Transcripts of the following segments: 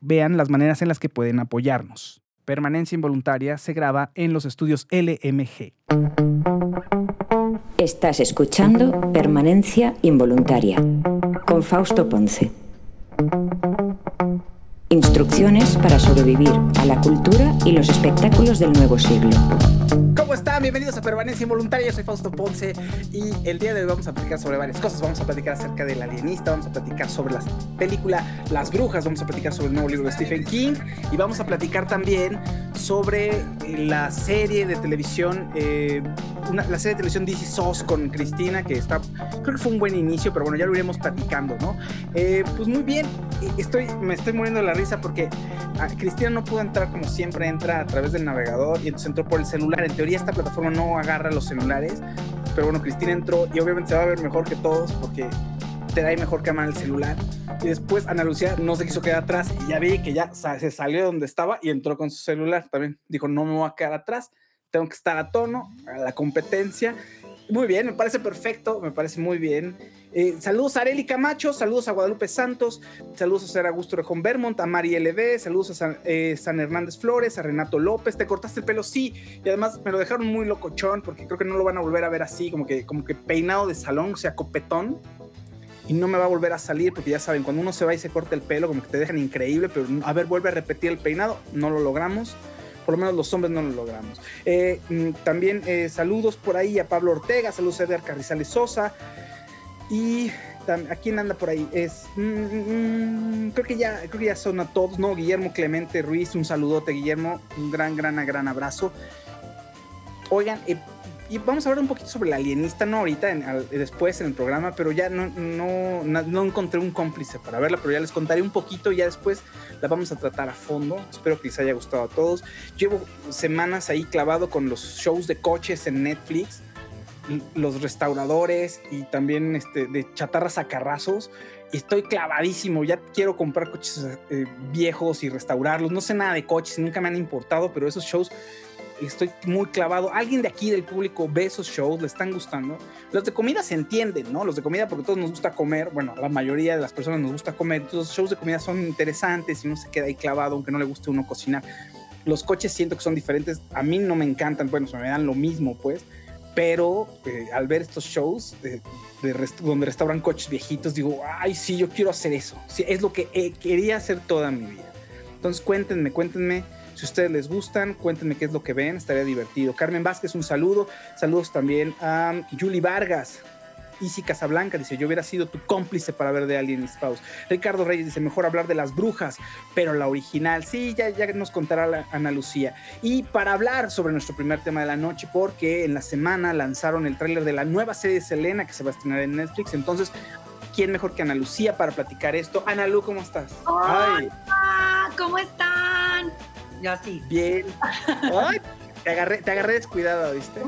vean las maneras en las que pueden apoyarnos. Permanencia Involuntaria se graba en los estudios LMG. Estás escuchando Permanencia Involuntaria con Fausto Ponce. Instrucciones para sobrevivir a la cultura y los espectáculos del nuevo siglo. Bienvenidos a Permanencia Involuntaria. Yo soy Fausto Ponce y el día de hoy vamos a platicar sobre varias cosas. Vamos a platicar acerca del alienista, vamos a platicar sobre la película Las Brujas, vamos a platicar sobre el nuevo libro de Stephen King y vamos a platicar también sobre la serie de televisión, eh, la serie de televisión DC SOS con Cristina, que está, creo que fue un buen inicio, pero bueno, ya lo iremos platicando, ¿no? Eh, pues muy bien, estoy, me estoy muriendo de la risa porque ah, Cristina no pudo entrar como siempre entra a través del navegador y entonces entró por el celular. En teoría esta plataforma no agarra los celulares, pero bueno, Cristina entró y obviamente se va a ver mejor que todos porque te da mejor cámara el celular. Y después Ana Lucía no se quiso quedar atrás y ya vi que ya se salió de donde estaba y entró con su celular también. Dijo, no me voy a quedar atrás, tengo que estar a tono, a la competencia. Muy bien, me parece perfecto, me parece muy bien. Eh, saludos a Areli Camacho, saludos a Guadalupe Santos, saludos a Ser Augusto Rejón Bermont, a Mari LB, saludos a San, eh, San, Hernández Flores, a Renato López. ¿Te cortaste el pelo? Sí, y además me lo dejaron muy locochón porque creo que no lo van a volver a ver así, como que, como que peinado de salón, o sea, copetón. Y no me va a volver a salir porque ya saben, cuando uno se va y se corta el pelo, como que te dejan increíble, pero a ver, vuelve a repetir el peinado, no lo logramos por lo menos los hombres no lo logramos. Eh, mm, también saludos por ahí a Pablo Ortega, saludos a Edgar Carrizales Sosa, y ¿a quién anda por ahí? Es, mm, mm, creo, que ya, creo que ya son a todos, ¿no? Guillermo Clemente Ruiz, un saludote, Guillermo, un gran, gran, gran abrazo. Oigan, eh, y vamos a hablar un poquito sobre el alienista, no ahorita, después en el programa, pero ya no, no, no, encontré un cómplice para verla, pero ya les contaré un poquito, ya después la vamos a tratar a fondo. Espero que les haya gustado a todos. Llevo semanas ahí clavado con los shows de coches en Netflix los restauradores y también este, de chatarras a carrazos. Y estoy clavadísimo, ya quiero comprar coches eh, viejos y restaurarlos. No sé nada de coches, nunca me han importado, pero esos shows estoy muy clavado. Alguien de aquí del público ve esos shows, le están gustando. Los de comida se entienden, ¿no? Los de comida porque todos nos gusta comer, bueno, la mayoría de las personas nos gusta comer, entonces los shows de comida son interesantes y uno se queda ahí clavado aunque no le guste uno cocinar. Los coches siento que son diferentes, a mí no me encantan, bueno, se me dan lo mismo, pues, pero eh, al ver estos shows de, donde restauran coches viejitos, digo, ay, sí, yo quiero hacer eso. Sí, es lo que eh, quería hacer toda mi vida. Entonces cuéntenme, cuéntenme si a ustedes les gustan, cuéntenme qué es lo que ven, estaría divertido. Carmen Vázquez, un saludo. Saludos también a Julie Vargas. Easy Casablanca dice, yo hubiera sido tu cómplice para ver de Alien Spouse. Ricardo Reyes dice, mejor hablar de las brujas, pero la original. Sí, ya, ya nos contará la Ana Lucía. Y para hablar sobre nuestro primer tema de la noche, porque en la semana lanzaron el tráiler de la nueva serie de Selena que se va a estrenar en Netflix, entonces quién mejor que Ana Lucía para platicar esto. Ana Lu, ¿cómo estás? Hola, ¿cómo están? Yo así. Bien. Ay, te agarré, te agarré descuidado, ¿viste?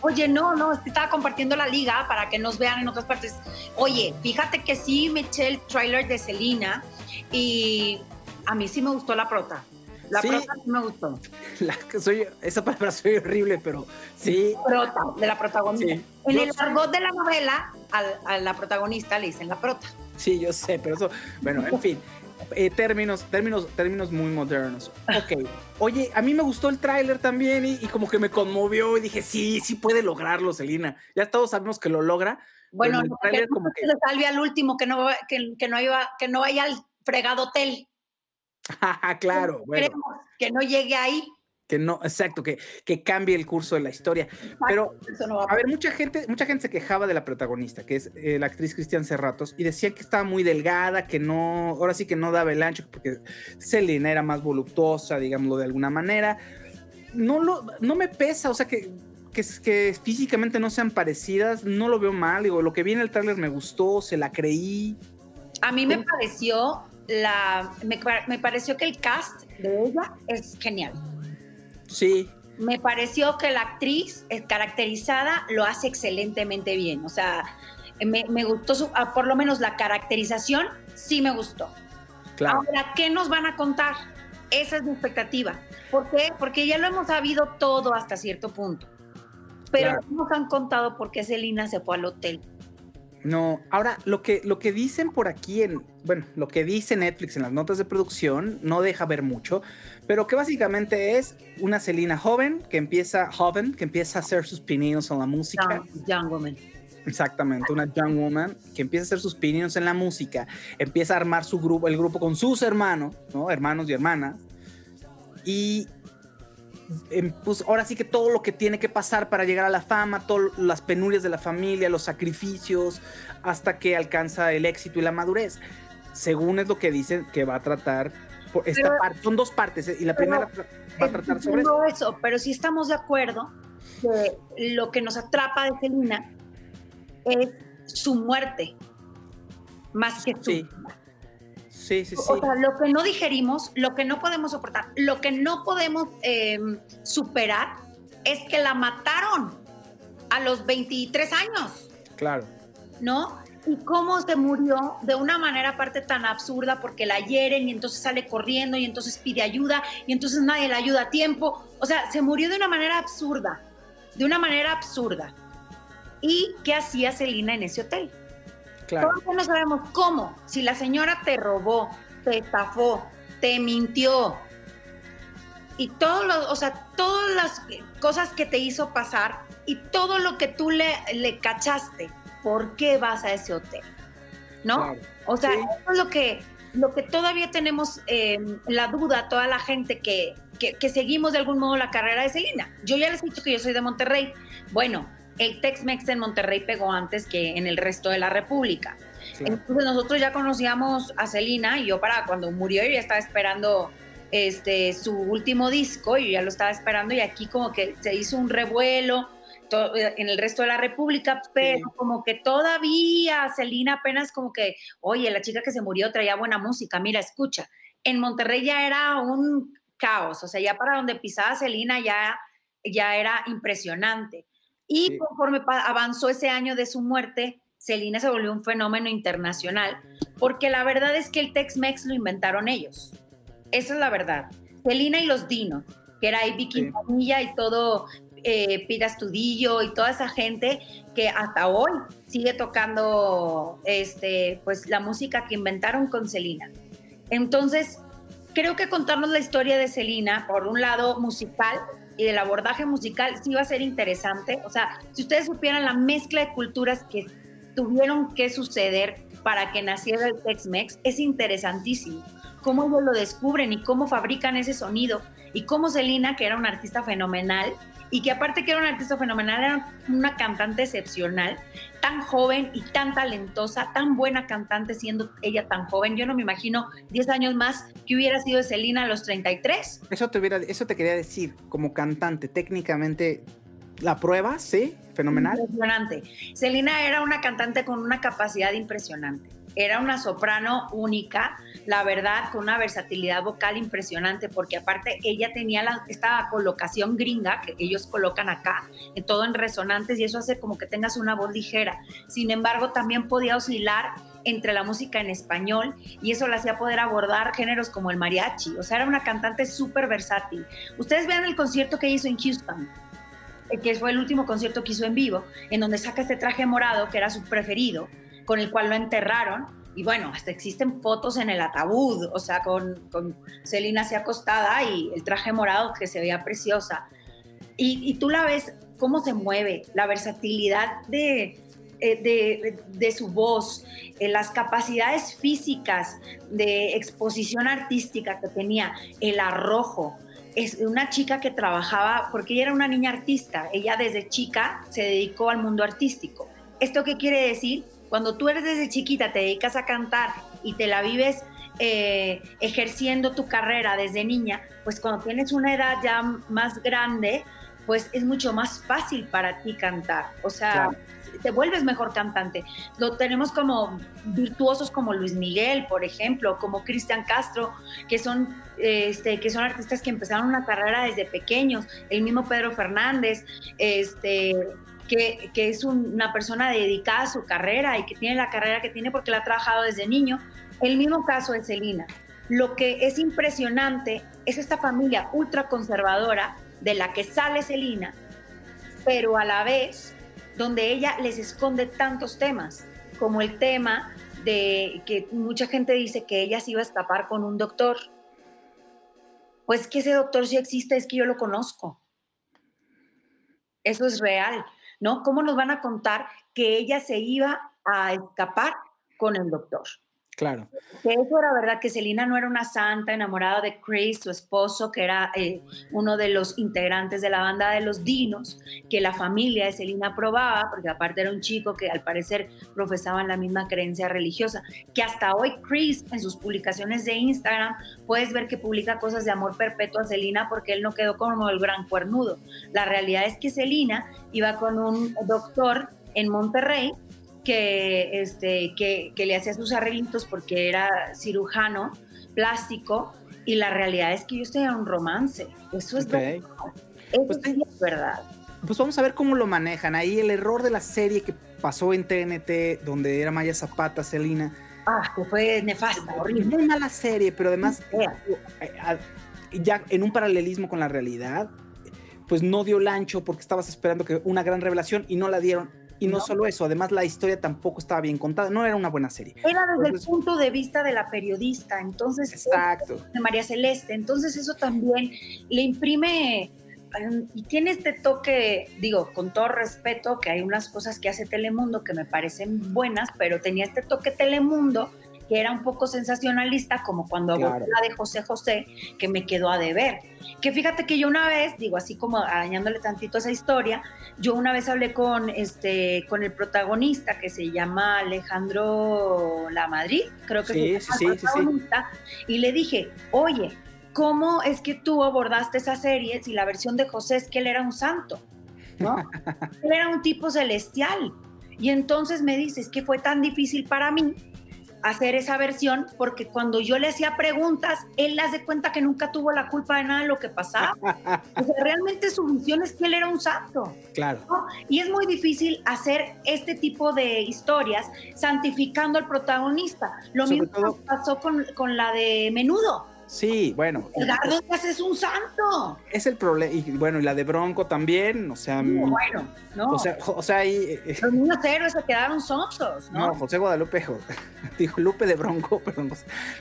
Oye, no, no, estaba compartiendo la liga para que nos vean en otras partes. Oye, fíjate que sí me eché el trailer de Selena y a mí sí me gustó la prota. La prota sí me gustó. La, soy, esa palabra soy horrible, pero sí. Prota, de la protagonista. En el argot de la novela, a, la protagonista le dicen la prota. Sí, yo sé, pero eso, bueno, en fin. Eh, términos, términos, términos muy modernos. Ok. Oye, a mí me gustó el tráiler también y, como que me conmovió y dije, sí, sí puede lograrlo, Celina. Ya todos sabemos que lo logra. Bueno, que como que... se salve al último, que no, que, que no, iba, que no vaya al fregado hotel. claro, bueno. que no llegue ahí. Que no, exacto, que, que cambie el curso de la historia. Pero, a, ver, mucha gente, mucha gente se quejaba de la protagonista, que es eh, la actriz Cristian Serratos, y decía que estaba muy delgada, que no, ahora sí que no daba el ancho, porque Selena era más voluptuosa, digámoslo de alguna manera. No, lo, no me pesa, o sea, que, que, que físicamente no sean parecidas, no lo veo mal. Digo, lo que vi en el tráiler me gustó, se la creí. A mí me pareció la, me, pareció que el cast de ella es genial. Sí. Me pareció que la actriz eh, caracterizada lo hace excelentemente bien. O sea, me, gustó, su, ah, por lo menos la caracterización, sí me gustó. Claro. Ahora, ¿qué nos van a contar? Esa es mi expectativa. ¿Por qué? Porque ya lo hemos sabido todo hasta cierto punto. Pero no nos han contado por qué Celina se fue al hotel. No, ahora lo que, lo que dicen por aquí en, bueno, lo que dice Netflix en las notas de producción no deja ver mucho, pero que básicamente es una Selina joven que empieza, joven, que empieza a hacer sus pininos en la música. Young, woman. Exactamente, una young woman que empieza a hacer sus pininos en la música, empieza a armar su grupo, el grupo con sus hermanos, ¿no? Hermanos y hermanas. Y pues ahora sí que todo lo que tiene que pasar para llegar a la fama, todas las penurias de la familia, los sacrificios, hasta que alcanza el éxito y la madurez. Según es lo que dicen que va a tratar esta parte, son dos partes ¿eh? y la primera va a tratar sobre eso. eso. Pero sí estamos de acuerdo que lo que nos atrapa de Selena es su muerte, más que su Sí, sí, sí. O sea, lo que no digerimos, lo que no podemos soportar, lo que no podemos em, superar es que la mataron a los 23 años. Claro. ¿No? Y cómo se murió de una manera aparte tan absurda porque la hieren y entonces sale corriendo y entonces pide ayuda y entonces nadie le ayuda a tiempo. O sea, se murió de una manera absurda, de una manera absurda. ¿Y qué hacía Celina en ese hotel? Todavía no sabemos cómo. Si la señora te robó, te estafó, te mintió y todo lo, o sea, todas las cosas que te hizo pasar y todo lo que tú le, le cachaste, ¿por qué vas a ese hotel? ¿No? O sea, eso es lo que, lo que todavía tenemos em, la duda, toda la gente que, que, que, seguimos de algún modo la carrera de Celina. Yo ya les he dicho que yo soy de Monterrey. Bueno, el Tex-Mex en Monterrey pegó antes que en el resto de la República. Entonces nosotros ya conocíamos a Celina y yo para cuando murió yo ya estaba esperando este su último disco, yo ya lo estaba esperando y aquí como que se hizo un revuelo en el resto de la República, pero como que todavía Celina apenas como que, oye, la chica que se murió traía buena música, mira, escucha. En Monterrey ya era un caos, o sea, ya para donde pisaba Celina ya, ya era impresionante. Y conforme avanzó ese año de su muerte, Celina se volvió un fenómeno internacional, porque la verdad es que el Tex-Mex lo inventaron ellos. Esa es la verdad. Celina y los Dinos, que era Ivy Quintanilla y todo, eh, Pida Estudillo y toda esa gente que hasta hoy sigue tocando este, pues, la música que inventaron con Celina. Entonces, creo que contarnos la historia de Celina, por un lado musical, y del abordaje musical sí va a ser interesante. O sea, si ustedes supieran la mezcla de culturas que tuvieron que suceder para que naciera el Tex-Mex, es interesantísimo. Cómo ellos lo descubren y cómo fabrican ese sonido. Y cómo Selena, que era una artista fenomenal, y que aparte que era una artista fenomenal, era una cantante excepcional, tan joven y tan talentosa, tan buena cantante siendo ella tan joven. Yo no me imagino 10 años más que hubiera sido Selena a los 33. Eso te, hubiera, eso te quería decir, como cantante, técnicamente la prueba, sí, fenomenal. Impresionante. Selena era una cantante con una capacidad impresionante. Era una soprano única, la verdad, con una versatilidad vocal impresionante, porque aparte ella tenía la, esta colocación gringa que ellos colocan acá, en todo en resonantes, y eso hace como que tengas una voz ligera. Sin embargo, también podía oscilar entre la música en español y eso la hacía poder abordar géneros como el mariachi. O sea, era una cantante súper versátil. Ustedes vean el concierto que hizo en Houston, eh, que fue el último concierto que hizo en vivo, en donde saca este traje morado, que era su preferido, con el cual lo enterraron. Y bueno, hasta existen fotos en el ataúd, o sea, con, con así acostada y el traje morado que se veía preciosa. Y, y tú la ves cómo se mueve, la versatilidad de, eh, de, de, su voz, eh, las capacidades físicas de exposición artística que tenía, el arrojo. Es una chica que trabajaba, porque ella era una niña artista, ella desde chica se dedicó al mundo artístico. ¿Esto qué quiere decir? Cuando tú eres desde chiquita, te dedicas a cantar y te la vives eh, ejerciendo tu carrera desde niña, pues cuando tienes una edad ya más grande, pues es mucho más fácil para ti cantar. O sea, claro te vuelves mejor cantante. Lo tenemos como virtuosos como Luis Miguel, por ejemplo, como Cristian Castro, que son, este, que son artistas que empezaron una carrera desde pequeños, el mismo Pedro Fernández, este, que, es una persona dedicada a su carrera y que tiene la carrera que tiene porque la ha trabajado desde niño. El mismo caso de Celina. Lo que es impresionante es esta familia ultra conservadora de la que sale Celina, pero a la vez donde ella les esconde tantos temas, como el tema de que mucha gente dice que ella se iba a escapar con un doctor. Pues que ese doctor sí existe, es que yo lo conozco. Eso es real, ¿no? ¿Cómo nos van a contar que ella se iba a escapar con el doctor? Claro. Que eso era verdad, que Selina no era una santa enamorada de Chris, su esposo, que era eh, uno de los integrantes de la banda de los Dinos, que la familia de Selina aprobaba, porque aparte era un chico que al parecer profesaba la misma creencia religiosa, que hasta hoy Chris en sus publicaciones de Instagram puedes ver que publica cosas de amor perpetuo a Selina porque él no quedó como el gran cuernudo. La realidad es que Selina iba con un doctor en Monterrey que, este, que, que le hacía sus arreglitos porque era cirujano plástico y la realidad es que yo estoy en un romance. Eso es okay. verdad. Eso Pues es verdad. Pues vamos a ver cómo lo manejan. Ahí el error de la serie que pasó en TNT, donde era Maya Zapata, Celina. Ah, que fue nefasta, horrible. Muy mala serie, pero además, eh, a- ya en un paralelismo con la realidad, pues no dio el ancho porque estabas esperando que una gran revelación y no la dieron. Y no, No. solo eso, además la historia tampoco estaba bien contada, no era una buena serie. Era desde Entonces- el punto de vista de la periodista, entonces Exacto. de María Celeste, entonces eso también le imprime eh, y tiene este toque, digo, con todo respeto, que hay unas cosas que hace Telemundo que me parecen buenas, pero tenía este toque Telemundo que era un poco sensacionalista, como cuando Claro. abordó la de José José, que me quedó a deber. Que fíjate que yo una vez, digo, así como arañándole tantito a esa historia, yo una vez hablé con, este, con el protagonista que se llama Alejandro La Madrid, creo que Sí, sí, el sí, y le dije, oye, ¿cómo es que tú abordaste esa serie si la versión de José es que él era un santo? ¿No? él era un tipo celestial. Y entonces me dices que fue tan difícil para mí hacer esa versión porque cuando yo le hacía preguntas, él le hace cuenta que nunca tuvo la culpa de nada de lo que pasaba. O sea, realmente su visión es que él era un santo. Claro. ¿no? Y es muy difícil hacer este tipo de historias santificando al protagonista. Lo Sobre mismo todo- pasó con, con la de Menudo. Sí, bueno. El Gardenias es un santo. Es el problema. Y bueno, y la de Bronco también, o sea. No, mm, bueno, no. O sea, o sea, ahí. eh, eh, los niños héroes se quedaron sonsos, ¿no? No, José Guadalupe, jo- dijo Lupe de Bronco, perdón,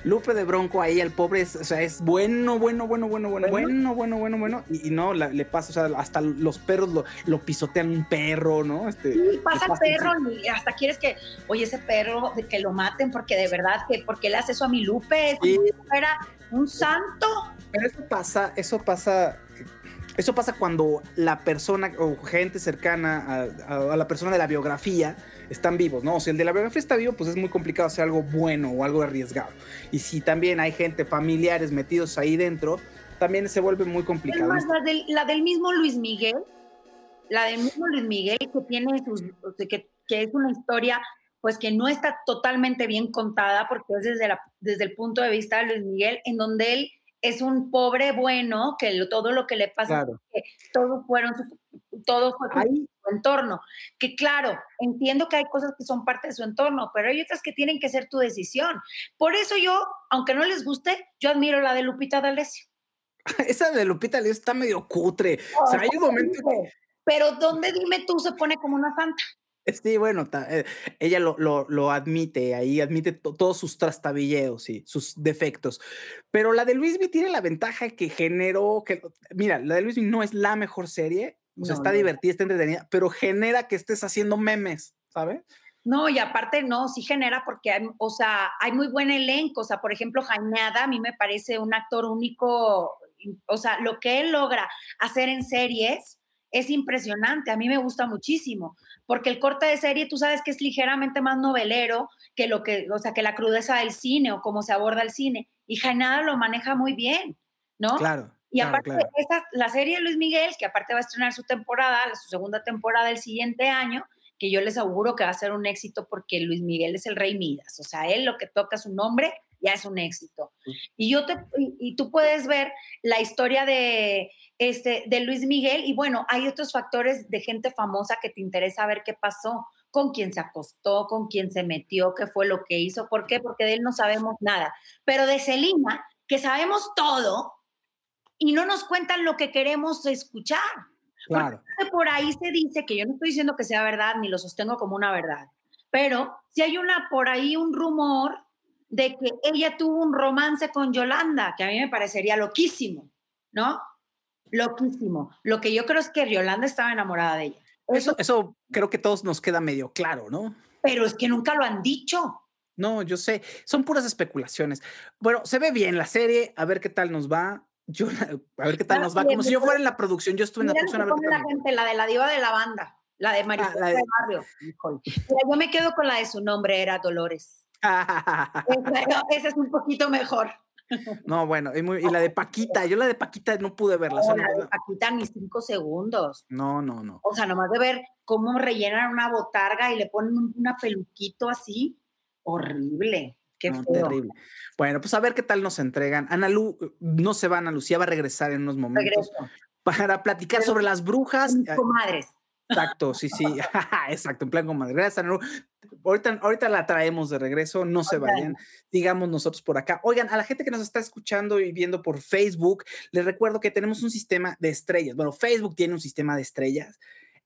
Lupe de Bronco ahí, el pobre, es, o sea, es bueno, bueno, bueno, bueno, bueno, Bueno. bueno, bueno, bueno, y, y no, la- le pasa, o sea, hasta los perros lo, lo pisotean un perro, ¿no? Este, Sí, pasa el perro y hasta quieres que, oye, ese perro, que lo maten porque de verdad, que porque le hace eso a mi Lupe, Sí. era un santo. Pero eso pasa, eso pasa, eso pasa cuando la persona o gente cercana a, a- a la persona de la biografía están vivos, ¿no? O sea, el de la biografía está vivo, pues es muy complicado hacer algo bueno o algo arriesgado. Y si también hay gente, familiares metidos ahí dentro, también se vuelve muy complicado. la del, la del mismo Luis Miguel, la de mismo Luis Miguel, que tiene sus, que, que es una historia pues que no está totalmente bien contada porque es desde, la, desde el punto de vista de Luis Miguel, en donde él es un pobre bueno, que todo lo que le pasa, que todo fueron todo fue Ahí. su entorno. Que claro, entiendo que hay cosas que son parte de su entorno, pero hay otras que tienen que ser tu decisión. Por eso yo, aunque no les guste, yo admiro la de Lupita D'Alessio. Esa de Lupita D'Alessio está medio cutre. o sea, hay un momento Pero ¿dónde dime tú se pone como una santa? Sí, bueno, eh, ella lo, lo, admite, ahí admite todos sus trastabilleos y sus defectos. Pero la de Luismi tiene la ventaja que generó, que, mira, la de Luismi no es la mejor serie, o sea, está divertida, está entretenida, pero genera que estés haciendo memes, ¿sabes? No, y aparte no, sí genera porque hay, o sea, hay muy buen elenco, o sea, por ejemplo, Jañada a mí me parece un actor único, o sea, lo que él logra hacer en series es impresionante, a mí me gusta muchísimo porque el corte de serie tú sabes que es ligeramente más novelero que lo que, o sea, que la crudeza del cine o cómo se aborda el cine. Y Jainada lo maneja muy bien, ¿no? Claro. Y aparte, la serie de Luis Miguel, que aparte va a estrenar su temporada, su segunda temporada el siguiente año, que yo les auguro que va a ser un éxito porque Luis Miguel es el rey Midas. O sea, él lo que toca su nombre ya es un éxito. Y, yo te, y, tú puedes ver la historia de, este, de Luis Miguel y bueno, hay otros factores de gente famosa que te interesa ver qué pasó, con quién se acostó, con quién se metió, qué fue lo que hizo, ¿por qué? Porque de él no sabemos nada. Pero de Selina, que sabemos todo y no nos cuentan lo que queremos escuchar. Claro. por ahí se dice que yo no estoy diciendo que sea verdad ni lo sostengo como una verdad, pero si hay una por ahí un rumor de que ella tuvo un romance con Yolanda, que a mí me parecería loquísimo, ¿no? Loquísimo. Lo que yo creo es que Yolanda estaba enamorada de ella. Eso, eso creo que todos nos queda medio claro, ¿no? Pero es que nunca lo han dicho. No, yo sé, son puras especulaciones. Bueno, se ve bien la serie, a ver qué tal nos va. Yo, a ver qué tal nos va. Como si yo fuera en la producción, yo estuve en la producción. A ver la gente, la de la diva de la banda, la de María ah, de... Barrio. yo me quedo con la de su nombre, era Dolores. Esa es un poquito mejor. No, bueno, y, la de Paquita, yo la de Paquita no pude verla. No, la de Paquita ni cinco segundos. No, no, no. O sea, nomás de ver cómo rellenan una botarga y le ponen una peluquito así, horrible. Qué terrible. Bueno, pues a ver qué tal nos entregan. Ana Lu, no se va, Ana Lucía va a regresar en unos momentos para platicar sobre las brujas. Comadres. Exacto, sí, sí, exacto, en plan comadre. Gracias, Ana Lu. Ahorita, ahorita la traemos de regreso, no se vayan, digamos nosotros por acá. Oigan, a la gente que nos está escuchando y viendo por Facebook, les recuerdo que tenemos un sistema de estrellas. Bueno, Facebook tiene un sistema de estrellas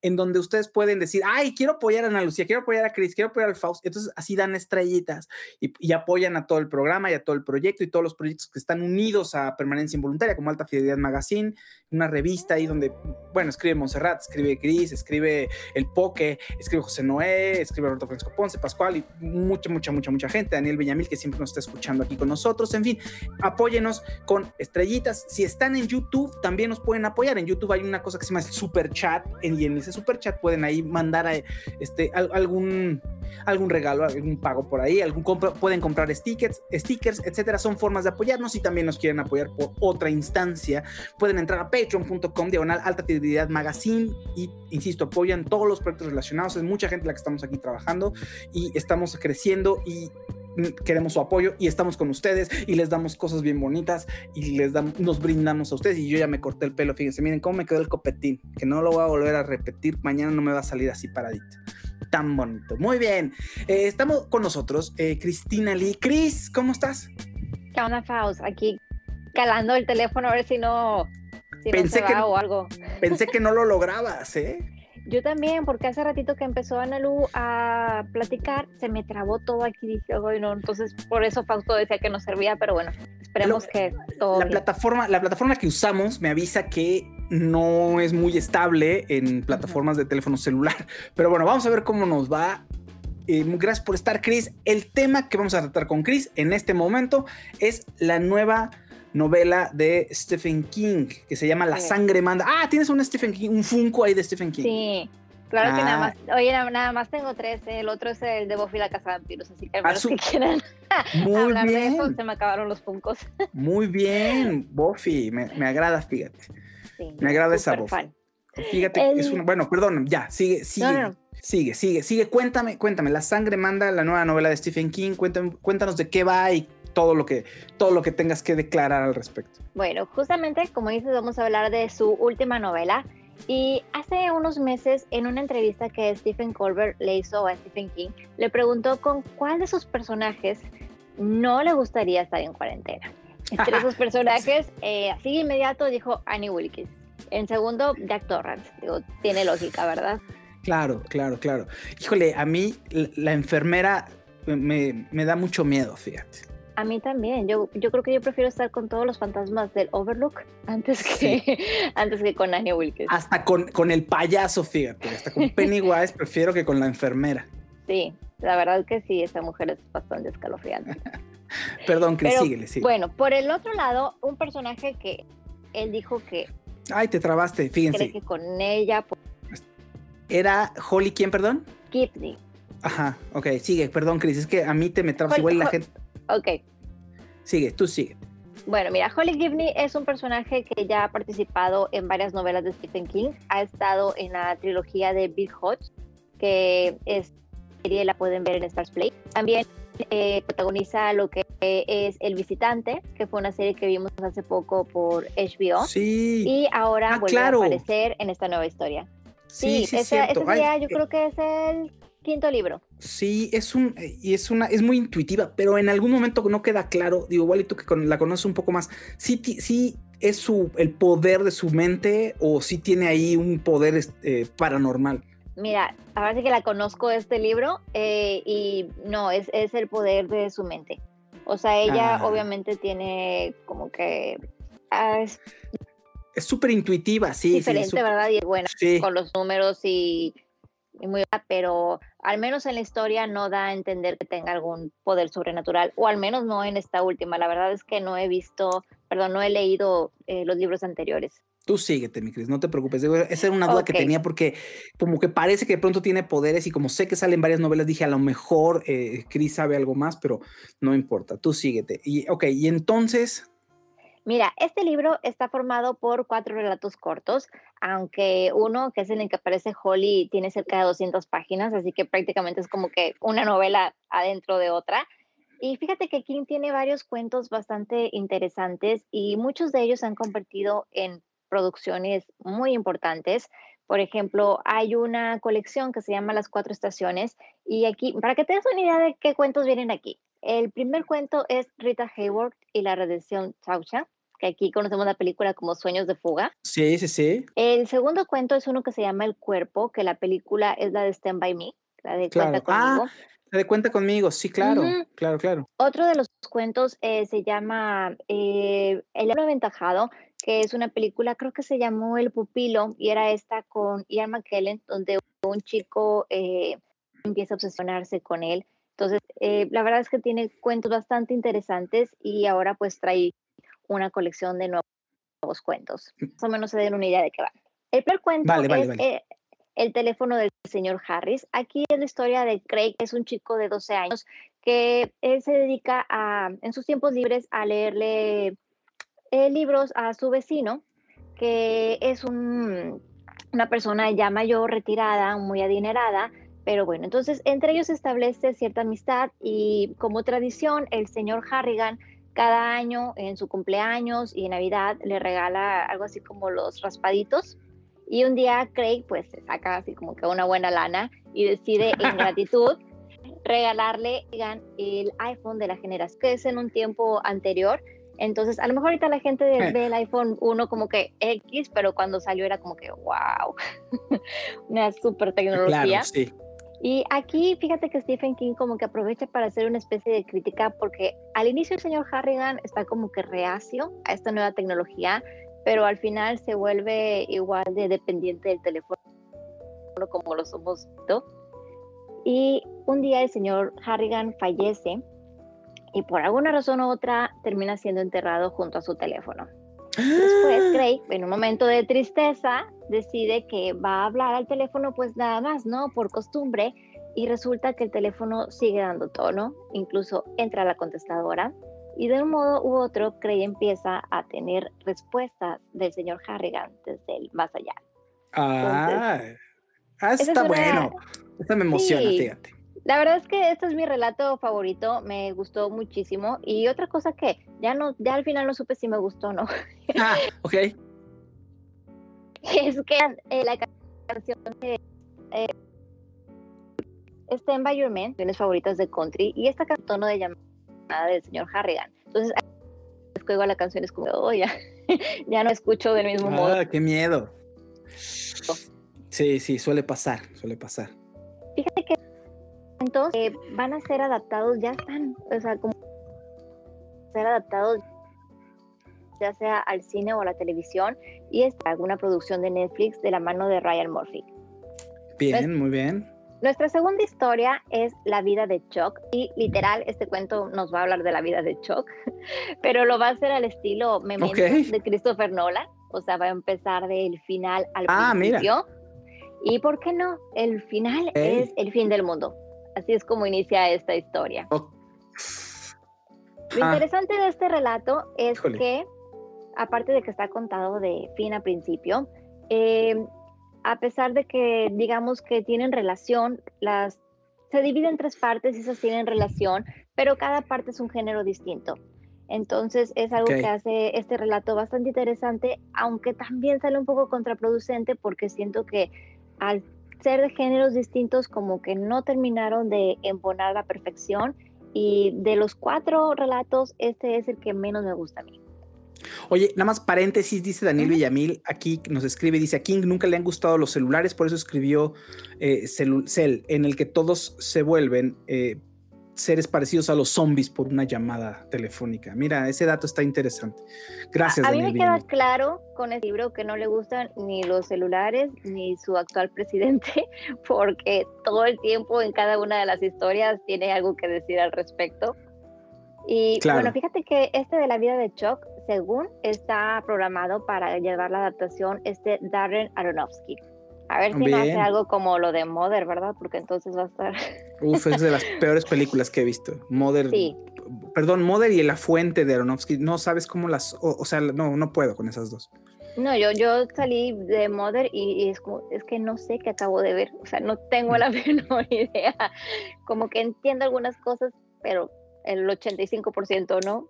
en donde ustedes pueden decir, ay, quiero apoyar a Ana Lucía, quiero apoyar a Chris, quiero apoyar al Faust. Entonces, así dan estrellitas y, apoyan a todo el programa y a todo el proyecto y todos los proyectos que están unidos a Permanencia Involuntaria, como Alta Fidelidad Magazine, una revista ahí donde, bueno, escribe Montserrat, escribe Chris, escribe El Poke, escribe José Noé, escribe Roberto Francisco Ponce, Pascual y mucha, mucha, mucha, mucha gente. Daniel Villamil, que siempre nos está escuchando aquí con nosotros. En fin, apóyenos con estrellitas. Si están en YouTube, también nos pueden apoyar. En YouTube hay una cosa que se llama Super Chat y en ese super chat pueden ahí mandar a, este, algún, algún regalo, algún pago por ahí, algún pueden comprar stickers, stickers, etcétera. Son formas de apoyarnos. y también nos quieren apoyar por otra instancia, pueden entrar a patreon.com diagonal alta fidelidad magazine y, insisto, apoyan todos los proyectos relacionados. Es mucha gente la que estamos aquí trabajando y estamos creciendo y queremos su apoyo y estamos con ustedes y les damos cosas bien bonitas y les damos, nos brindamos a ustedes y yo ya me corté el pelo, fíjense, miren cómo me quedó el copetín, que no lo voy a volver a repetir, mañana no me va a salir así paradito. Tan bonito. Muy bien. Eh, estamos con nosotros, eh, Cristina Lee. Cris, ¿cómo estás? ¿Qué onda, Faust? Aquí calando el teléfono a ver si no, si pensé no se va o algo. Pensé que no lo lograbas, ¿eh? Yo también, porque hace ratito que empezó Analu a platicar, se me trabó todo aquí, dije, no, entonces por eso Fausto decía que no servía, pero bueno, esperemos que todo. La plataforma, la plataforma que usamos me avisa que no es muy estable en plataformas de teléfono celular, pero bueno, vamos a ver cómo nos va. Eh, gracias por estar, Chris. El tema que vamos a tratar con Chris en este momento es la nueva novela de Stephen King que se llama La sangre manda. Ah, tienes un Stephen King, un Funko ahí de Stephen King. Sí. Claro que nada ah. más, oye, nada más tengo tres, el otro es el de Buffy la Casa de Vampiros, así que a menos que quieran hablar de eso, se me acabaron los Funkos. Muy bien, Buffy, me, me agrada, fíjate. me agrada esa Buffy. Fíjate, es una, bueno, perdón, ya, sigue, sigue, sigue, sigue, sigue. Cuéntame, cuéntame, La Sangre Manda, la nueva novela de Stephen King, cuéntame, cuéntanos de qué va y todo lo que todo lo que tengas que declarar al respecto. Bueno, justamente como dices, vamos a hablar de su última novela. Y hace unos meses, en una entrevista que Stephen Colbert le hizo a Stephen King, le preguntó con cuál de sus personajes no le gustaría estar en cuarentena. Entre esos personajes, eh, así inmediato dijo Annie Wilkins. En segundo, Jack Torrance. Digo, tiene lógica, ¿verdad? Claro, claro, claro. Híjole, a mí la enfermera me, me da mucho miedo, fíjate. A mí también. Yo, yo creo que yo prefiero estar con todos los fantasmas del Overlook antes que, antes que con Annie Wilkins. Hasta con, con el payaso, fíjate. Hasta con Pennywise prefiero que con la enfermera. Sí, la verdad que sí, esa mujer es bastante escalofriante. Perdón, Chris, síguele, sí. Bueno, por el otro lado, un personaje que él dijo que. Ay, te trabaste, fíjense. Cree que con ella. Pues ¿Era Holly quién, perdón? Gibney. Ajá, ok, sigue, perdón, Chris, es que a mí te me trabas igual la gente. Ok. Sigue, tú sigue. Bueno, mira, Holly Gibney es un personaje que ya ha participado en varias novelas de Stephen King. Ha estado en la trilogía de Big Hot, que es serie la pueden ver en Stars Play. También eh, protagoniza lo que es El Visitante, que fue una serie que vimos hace poco por HBO. Sí. Y ahora ah, vuelve a aparecer en esta nueva historia. Sí, sí, esa, yo eh, creo que es el quinto libro. Sí, es un y es una es muy intuitiva, pero en algún momento no queda claro. Digo, igual y tú que la conoces un poco más, sí, sí es su el poder de su mente o sí tiene ahí un poder este, paranormal. Mira, ahora sí que la conozco este libro eh, y no, es, es el poder de su mente. O sea, ella ah. obviamente tiene como que... Ah, es súper intuitiva, sí. Diferente, ¿verdad? Y es buena con los números y, y muy... Pero al menos en la historia no da a entender que tenga algún poder sobrenatural, o al menos no en esta última. La verdad es que no he visto, perdón, no he leído eh, los libros anteriores. Tú síguete, mi Cris, no te preocupes. Esa era una duda que tenía porque como que parece que de pronto tiene poderes y como sé que salen varias novelas, dije a lo mejor eh, Cris sabe algo más, pero no importa, tú síguete. Y ok, y entonces... Mira, este libro está formado por cuatro relatos cortos, aunque uno, que es el en que aparece Holly, tiene cerca de 200 páginas, así que prácticamente es como que una novela adentro de otra. Y fíjate que King tiene varios cuentos bastante interesantes y muchos de ellos se han convertido en producciones muy importantes. Por ejemplo, hay una colección que se llama Las Cuatro Estaciones y aquí, para que te des una idea de qué cuentos vienen aquí. El primer cuento es Rita Hayworth y la redención Chaucha, que aquí conocemos la película como Sueños de Fuga. Sí, sí, sí. El segundo cuento es uno que se llama El Cuerpo, que la película es la de Stand By Me, la de Cuenta Conmigo. Ah, la de Cuenta Conmigo, sí, claro, claro, claro. Otro de los cuentos eh, se llama eh, El Hombre Aventajado, que es una película, creo que se llamó El Pupilo, y era esta con Ian McKellen, donde un chico eh, empieza a obsesionarse con él. Entonces, eh, la verdad es que tiene cuentos bastante interesantes y ahora pues trae una colección de nuevos, cuentos. Mm. Más o menos se den una idea de qué va. El primer cuento es eh, El teléfono del señor Harris. Aquí es la historia de Craig, que es un chico de 12 años que él se dedica a, en sus tiempos libres a leerle eh, libros a su vecino, que es un, una persona ya mayor, retirada, muy adinerada, pero bueno, entonces entre ellos se establece cierta amistad y como tradición, el señor Harrigan cada año en su cumpleaños y en Navidad le regala algo así como los raspaditos. Y un día Craig pues se saca así como que una buena lana y decide en gratitud regalarle el iPhone de la generación, que es en un tiempo anterior, entonces, a lo mejor ahorita la gente ve el iPhone 1 como que X, pero cuando salió era como que, wow, una super tecnología. Claro, sí. Y aquí fíjate que Stephen King como que aprovecha para hacer una especie de crítica porque al inicio el señor Harrigan está como que reacio a esta nueva tecnología, pero al final se vuelve igual de dependiente del teléfono como lo somos todos. Y un día el señor Harrigan fallece y por alguna razón u otra termina siendo enterrado junto a su teléfono. Después, Craig, en un momento de tristeza, decide que va a hablar al teléfono, pues nada más, ¿no? Por costumbre, y resulta que el teléfono sigue dando tono, incluso entra a la contestadora, y de un modo u otro, Craig empieza a tener respuestas del señor Harrigan desde el más allá. Ah, ah está bueno. Esta me emociona, fíjate. La verdad es que este es mi relato favorito, me gustó muchísimo. Y otra cosa que ya no, ya al final no supe si me gustó o no. Ah, ok. Es que eh, la canción de eh, Stand By Your Man, mis favoritas de country, y esta canción de llamada del señor Harrigan. Entonces, luego la canción es como, oh, ya, ya no escucho del mismo modo. Ah, qué miedo. Sí, sí, suele pasar, suele pasar. Fíjate que entonces van a ser adaptados, ya están, o sea, como ser adaptados ya sea al cine o a la televisión y es alguna producción de Netflix de la mano de Ryan Murphy. Bien, muy bien. Nuestra segunda historia es la vida de Chuck y literal este cuento nos va a hablar de la vida de Chuck, pero lo va a hacer al estilo Memento de Christopher Nolan, o sea, va a empezar del final al ah, principio. Y por qué no, el final es el fin del mundo. Así es como inicia esta historia. Lo ah. interesante de este relato es que, aparte de que está contado de fin a principio, eh, a pesar de que digamos que tienen relación, las se dividen en tres partes y esas tienen relación, pero cada parte es un género distinto. Entonces es algo que hace este relato bastante interesante, aunque también sale un poco contraproducente porque siento que al ser de géneros distintos como que no terminaron de embonar la perfección y de los cuatro relatos este es el que menos me gusta a mí. Oye, nada más paréntesis, dice Daniel Villamil, aquí nos escribe, dice, a King nunca le han gustado los celulares, por eso escribió eh, Cell, en el que todos se vuelven eh, seres parecidos a los zombies por una llamada telefónica. Mira, ese dato está interesante. Gracias. A, a mí me queda claro con el libro que no le gustan ni los celulares ni su actual presidente, porque todo el tiempo en cada una de las historias tiene algo que decir al respecto. Y bueno, fíjate que este de la vida de Chuck, según está programado para llevar la adaptación este Darren Aronofsky. A ver si no hace algo como lo de Mother, ¿verdad? Porque entonces va a estar. Uf, es de las peores películas que he visto. Mother. Sí. Perdón, Mother y La Fuente de Aronofsky. No sabes cómo las. O, sea, no, no puedo con esas dos. No, yo, yo salí de Mother y, es, como, es que no sé qué acabo de ver. O sea, no tengo la menor idea. Como que entiendo algunas cosas, pero el 85% no.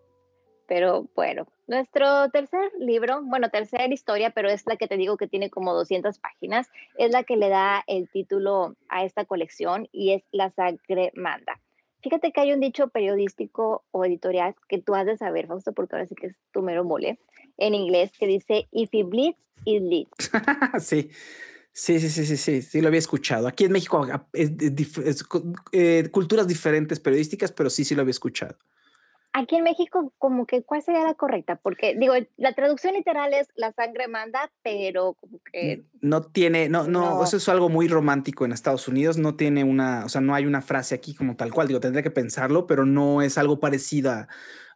Pero bueno, nuestro tercer libro, bueno, tercera historia, pero es la que te digo que tiene como 200 páginas, es la que le da el título a esta colección y es La Sangre Manda. Fíjate que hay un dicho periodístico o editorial que tú has de saber, Fausto, porque ahora sí que es tu mero mole, en inglés, que dice, if it bleeds, it leads. sí. Sí, sí, sí, sí, sí, sí, lo había escuchado. Aquí en México es, eh, culturas diferentes periodísticas, pero sí, sí lo había escuchado. Aquí en México, como que, ¿cuál sería la correcta? Porque, digo, la traducción literal es la sangre manda, pero como que... No tiene, no, no, eso es algo muy romántico en Estados Unidos, no tiene una, o sea, no hay una frase aquí como tal cual, digo, tendría que pensarlo, pero no es algo parecida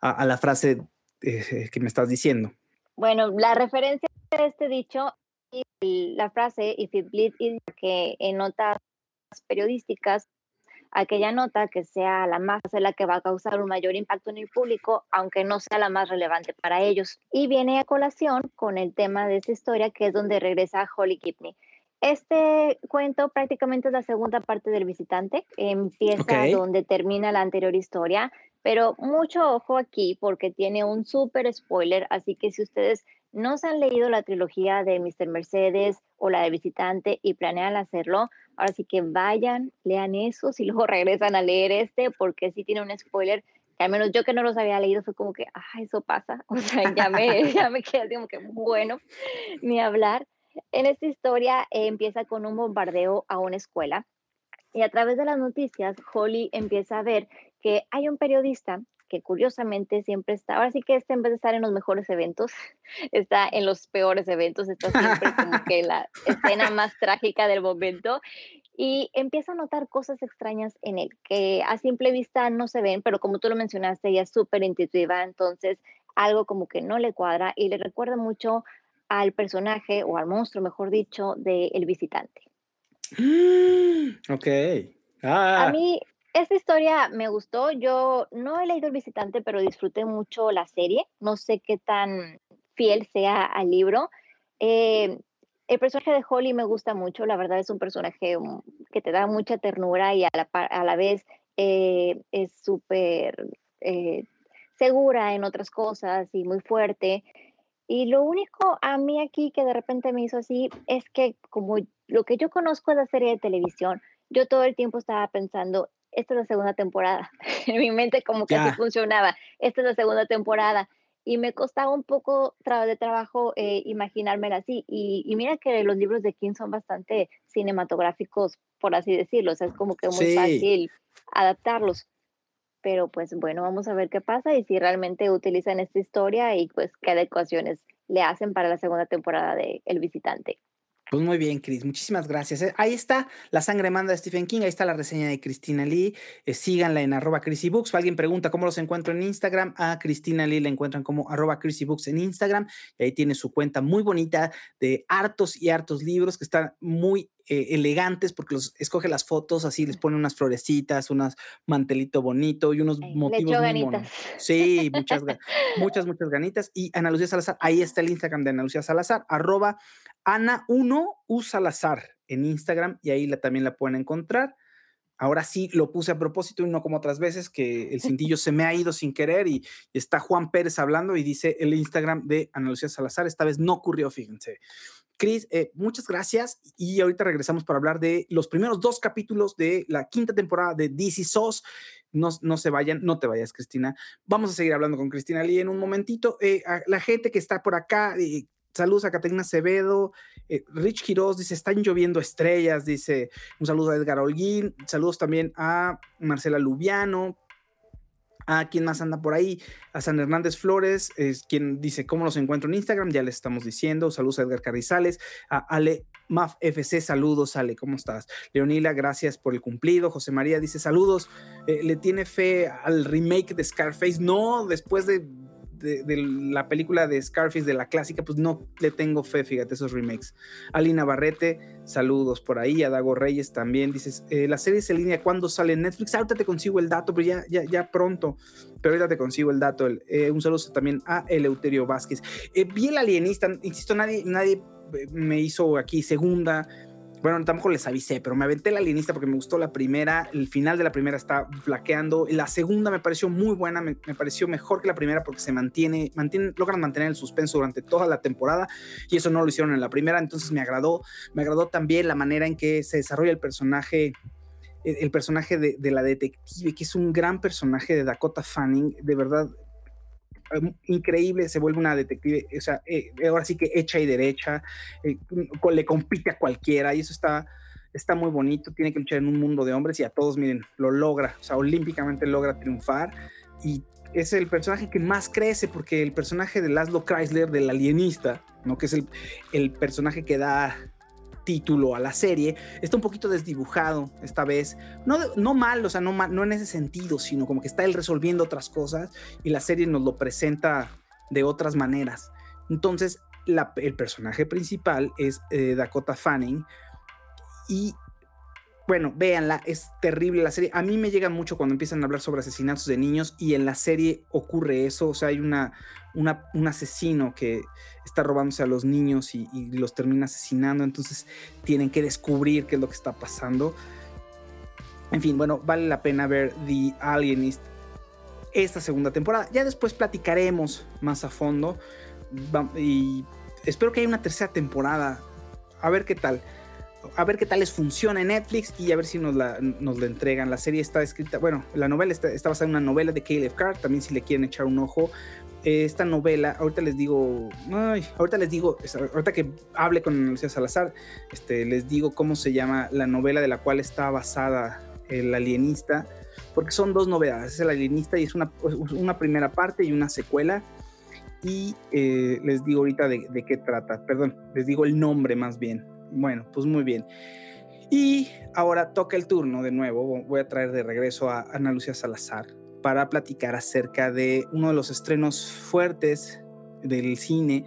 a, la frase eh, que me estás diciendo. Bueno, la referencia de este dicho y la frase if it bleeds, que en notas periodísticas aquella nota que sea la más la que va a causar un mayor impacto en el público, aunque no sea la más relevante para ellos. Y viene a colación con el tema de esta historia, que es donde regresa Holly Kipney. Este cuento prácticamente es la segunda parte del visitante, empieza donde termina la anterior historia, pero mucho ojo aquí porque tiene un súper spoiler, así que si ustedes no se han leído la trilogía de Mr. Mercedes o la de Visitante y planean hacerlo, ahora sí que vayan, lean esos y luego regresan a leer este porque sí tiene un spoiler que al menos yo que no los había leído fue como que, ah, eso pasa, o sea, ya me, ya me quedé como que, bueno, ni hablar. En esta historia eh, empieza con un bombardeo a una escuela y a través de las noticias, Holly empieza a ver que hay un periodista que curiosamente siempre está, ahora sí que este en vez de estar en los mejores eventos, está en los peores eventos, está siempre como que la escena más trágica del momento y empieza a notar cosas extrañas en él que a simple vista no se ven, pero como tú lo mencionaste, ella es súper intuitiva, entonces algo como que no le cuadra y le recuerda mucho al personaje o al monstruo, mejor dicho, de El Visitante. Ok. A mí esta historia me gustó. Yo no he leído El Visitante, pero disfruté mucho la serie. No sé qué tan fiel sea al libro. Eh, el personaje de Holly me gusta mucho, la verdad es un personaje mm, que te da mucha ternura y a la, a la vez eh, es súper eh, segura en otras cosas y muy fuerte. Y lo único a mí aquí que de repente me hizo así es que como lo que yo conozco de la serie de televisión, yo todo el tiempo estaba pensando, esta es la segunda temporada. en mi mente como que así funcionaba, esta es la segunda temporada. Y me costaba un poco de trabajo eh, imaginármela así. Y, mira que los libros de King son bastante cinematográficos, por así decirlo. O sea, es como que muy fácil adaptarlos. Pero pues bueno, vamos a ver qué pasa y si realmente utilizan esta historia y pues qué adecuaciones le hacen para la segunda temporada de El Visitante. Pues muy bien, Chris, muchísimas gracias. Eh. Ahí está La sangre manda de Stephen King, ahí está la reseña de Cristina Lee. Eh, síganla en arroba Books. Alguien pregunta cómo los encuentro en Instagram. A Cristina Lee la encuentran como arroba Books en Instagram. Y ahí tiene su cuenta muy bonita de hartos y hartos libros que están muy eh, elegantes porque los escoge las fotos así, les pone unas florecitas, unas mantelito bonito y unos motivos muy bonitos. Sí, muchas, muchas, muchas ganitas. Y Ana Lucía Salazar, ahí está el Instagram de Ana Lucía Salazar, arroba Ana1 U Salazar en Instagram y ahí la, también la pueden encontrar. Ahora sí lo puse a propósito y no como otras veces que el cintillo se me ha ido sin querer y, está Juan Pérez hablando y dice el Instagram de Ana Lucía Salazar. Esta vez no ocurrió, fíjense. Cris, eh, muchas gracias y ahorita regresamos para hablar de los primeros dos capítulos de la quinta temporada de DC SOS. No, no, se vayan, no te vayas, Cristina. Vamos a seguir hablando con Cristina Lee en un momentito. Eh, la gente que está por acá, eh, Saludos a Caterina Acevedo. Eh, Rich Quiroz dice: Están lloviendo estrellas. Dice: Un saludo a Edgar Holguín. Saludos también a Marcela Lubiano. A quien más anda por ahí, a San Hernández Flores, es quien dice cómo los encuentro en Instagram, ya les estamos diciendo. Saludos a Edgar Carrizales, a Ale Maf FC, saludos, Ale, ¿cómo estás? Leonila, gracias por el cumplido. José María dice saludos, eh, ¿le tiene fe al remake de Scarface? No, después de de, la película de Scarface, de la clásica, pues no le tengo fe, fíjate, esos remakes. Alina Barrete, saludos por ahí, a Reyes también, dices, eh, la serie se línea cuando sale en Netflix, ahorita te consigo el dato, pero ya, ya, ya pronto, pero ahorita te consigo el dato. Eh, un saludo también a Eleuterio Vázquez. Eh, vi el alienista, insisto, nadie, nadie me hizo aquí segunda, bueno, tampoco les avisé, pero me aventé la alienista porque me gustó la primera. El final de la primera está flaqueando. La segunda me pareció muy buena, me, pareció mejor que la primera porque se mantiene, mantiene, logran mantener el suspenso durante toda la temporada y eso no lo hicieron en la primera. Entonces me agradó. Me agradó también la manera en que se desarrolla el personaje el personaje de, de, la detective, que es un gran personaje de Dakota Fanning, de verdad, increíble, se vuelve una detective, o sea, eh, ahora sí que hecha y derecha, eh, le compite a cualquiera y eso está, está muy bonito, tiene que luchar en un mundo de hombres y a todos, miren, lo logra, o sea, olímpicamente logra triunfar y es el personaje que más crece porque el personaje de Laszlo Chrysler, del alienista, ¿no? que es el, el personaje que da título a la serie, está un poquito desdibujado esta vez. No, no mal, o sea, no, no en ese sentido, sino como que está él resolviendo otras cosas y la serie nos lo presenta de otras maneras. Entonces, el personaje principal es eh, Dakota Fanning y bueno, véanla, es terrible la serie. A mí me llega mucho cuando empiezan a hablar sobre asesinatos de niños y en la serie ocurre eso. O sea, hay una, un asesino que está robándose a los niños y, los termina asesinando. Entonces tienen que descubrir qué es lo que está pasando. En fin, bueno, vale la pena ver The Alienist esta segunda temporada. Ya después platicaremos más a fondo. Y espero que haya una tercera temporada. A ver qué tal a ver qué tal les funciona Netflix y a ver si nos la, nos la entregan. La serie está escrita, bueno, la novela está, basada en una novela de Caleb Carr, también si le quieren echar un ojo. Esta novela, ahorita les digo, ahorita les digo, ahorita que hable con Lucía Salazar, este, les digo cómo se llama la novela de la cual está basada el alienista, porque son dos novedades, es el alienista y es una, una primera parte y una secuela y eh, les digo ahorita de, qué trata, perdón, les digo el nombre más bien. Bueno, pues muy bien. Y ahora toca el turno de nuevo. Voy a traer de regreso a Ana Lucia Salazar para platicar acerca de uno de los estrenos fuertes del cine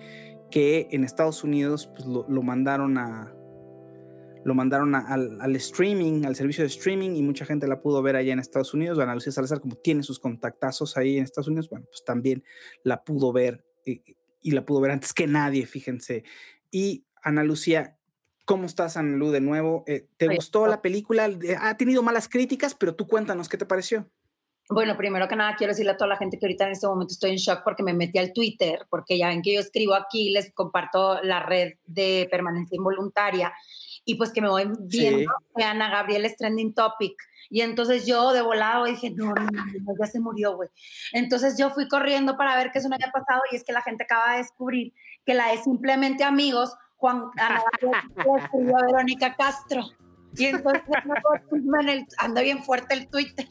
que en Estados Unidos pues, lo, mandaron a lo mandaron al, streaming, al servicio de streaming y mucha gente la pudo ver allá en Estados Unidos. Ana Lucia Salazar, como tiene sus contactazos ahí en Estados Unidos, bueno, pues también la pudo ver y, y la pudo ver antes que nadie, fíjense. Y Ana Lucía, ¿Cómo estás, Anlu, de nuevo? Eh, ¿Te gustó la película? Eh, ha tenido malas críticas, pero tú cuéntanos, ¿qué te pareció? Bueno, primero que nada quiero decirle a toda la gente que ahorita en este momento estoy en shock porque me metí al Twitter, porque ya ven que yo escribo aquí, les comparto la red de permanencia involuntaria y pues que me voy viendo que Ana Gabriel es trending topic. Y entonces yo de volado dije, no, no, no, ya se murió, güey. Entonces yo fui corriendo para ver qué eso me había pasado y es que la gente acaba de descubrir que la es simplemente amigos, Juan Ana Gabriel a Verónica Castro. Y entonces anda bien fuerte el Twitter.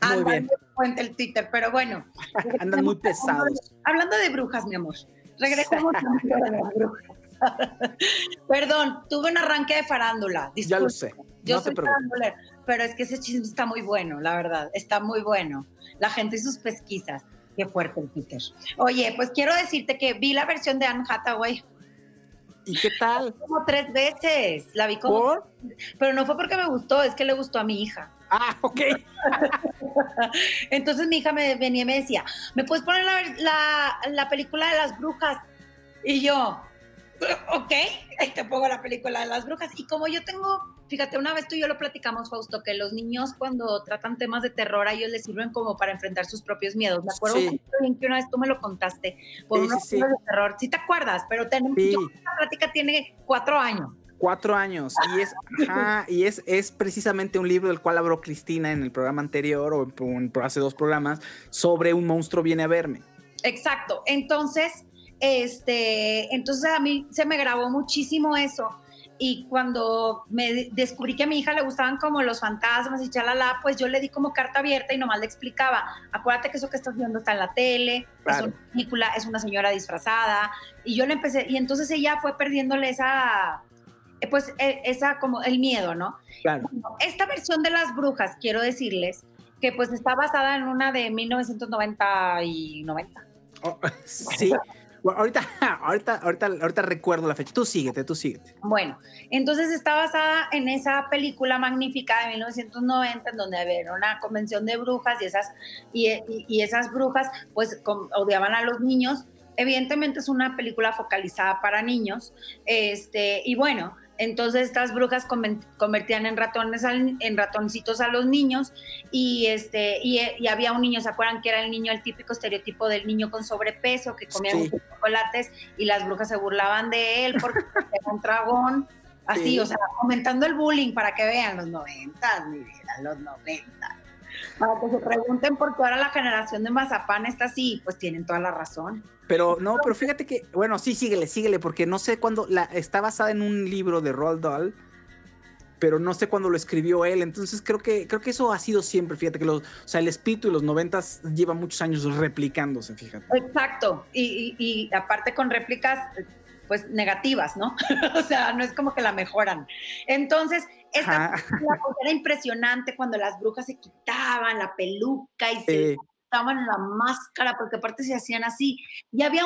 Anda bien fuerte el Twitter, pero bueno. Andan muy pesados. Hablando de brujas, mi amor. Regresemos a las brujas. Perdón, tuve un arranque de farándula. Ya lo sé. Yo soy farándula, pero es que ese chisme está muy bueno, la verdad. Está muy bueno. La gente y sus pesquisas. Qué fuerte el Twitter. Oye, pues quiero decirte que vi la versión de Anne Hathaway. ¿Y qué tal? Como tres veces. La vi como. Pero no fue porque me gustó, es que le gustó a mi hija. Ah, ok. Entonces mi hija me venía y me decía, ¿me puedes poner la, la película de las brujas? Y yo, ok, te pongo la película de las brujas. Y como yo tengo, fíjate, una vez tú y yo lo platicamos, Fausto, que los niños cuando tratan temas de terror a ellos les sirven como para enfrentar sus propios miedos. Me acuerdo bien que una vez tú me lo contaste por sí, unos de terror. Sí te acuerdas, pero tenemos, yo, la plática tiene cuatro años. Cuatro años. Y es, y es, es precisamente un libro del cual habló Cristina en el programa anterior o hace dos programas sobre un monstruo viene a verme. Exacto. Entonces, este, entonces a mí se me grabó muchísimo eso. Y cuando me descubrí que a mi hija le gustaban como los fantasmas y chalala, pues yo le di como carta abierta y nomás le explicaba, acuérdate que eso que estás viendo está en la tele, es una película, es una señora disfrazada. Y yo le empecé, y entonces ella fue perdiéndole esa, pues e, esa como el miedo, ¿no? Claro. Esta versión de las brujas, quiero decirles que pues está basada en una de 1990 y 90. sí, ahorita, ahorita, ahorita, ahorita recuerdo la fecha. Tú síguete, tú síguete. Bueno, entonces está basada en esa película magnífica de 1990, en donde había una convención de brujas y esas, y, esas brujas pues odiaban a los niños. Evidentemente es una película focalizada para niños. Este, y bueno, entonces estas brujas convertían en ratones en ratoncitos a los niños y este y, había un niño, ¿se acuerdan que era el niño el típico estereotipo del niño con sobrepeso que comía chocolates y las brujas se burlaban de él porque era un dragón? Así, o sea, aumentando el bullying para que vean los noventas, mi vida, los noventas. Para que se pregunten por qué ahora la generación de Mazapán está así, pues tienen toda la razón. Pero no, pero fíjate que, bueno, sí, síguele, síguele, porque no sé cuándo, la, está basada en un libro de Roald Dahl, pero no sé cuándo lo escribió él, entonces creo que, creo que eso ha sido siempre, fíjate que los, o sea, el espíritu de los noventas lleva muchos años replicándose, fíjate. Exacto, y, y aparte con réplicas, pues negativas, ¿no? o sea, no es como que la mejoran. Entonces, esta era impresionante cuando las brujas se quitaban la peluca y se quitaban la máscara, porque aparte se hacían así. Y había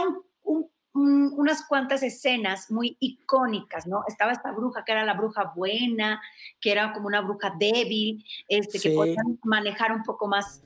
unas cuantas escenas muy icónicas, ¿no? Estaba esta bruja que era la bruja buena, que era como una bruja débil, este, que podía manejar un poco más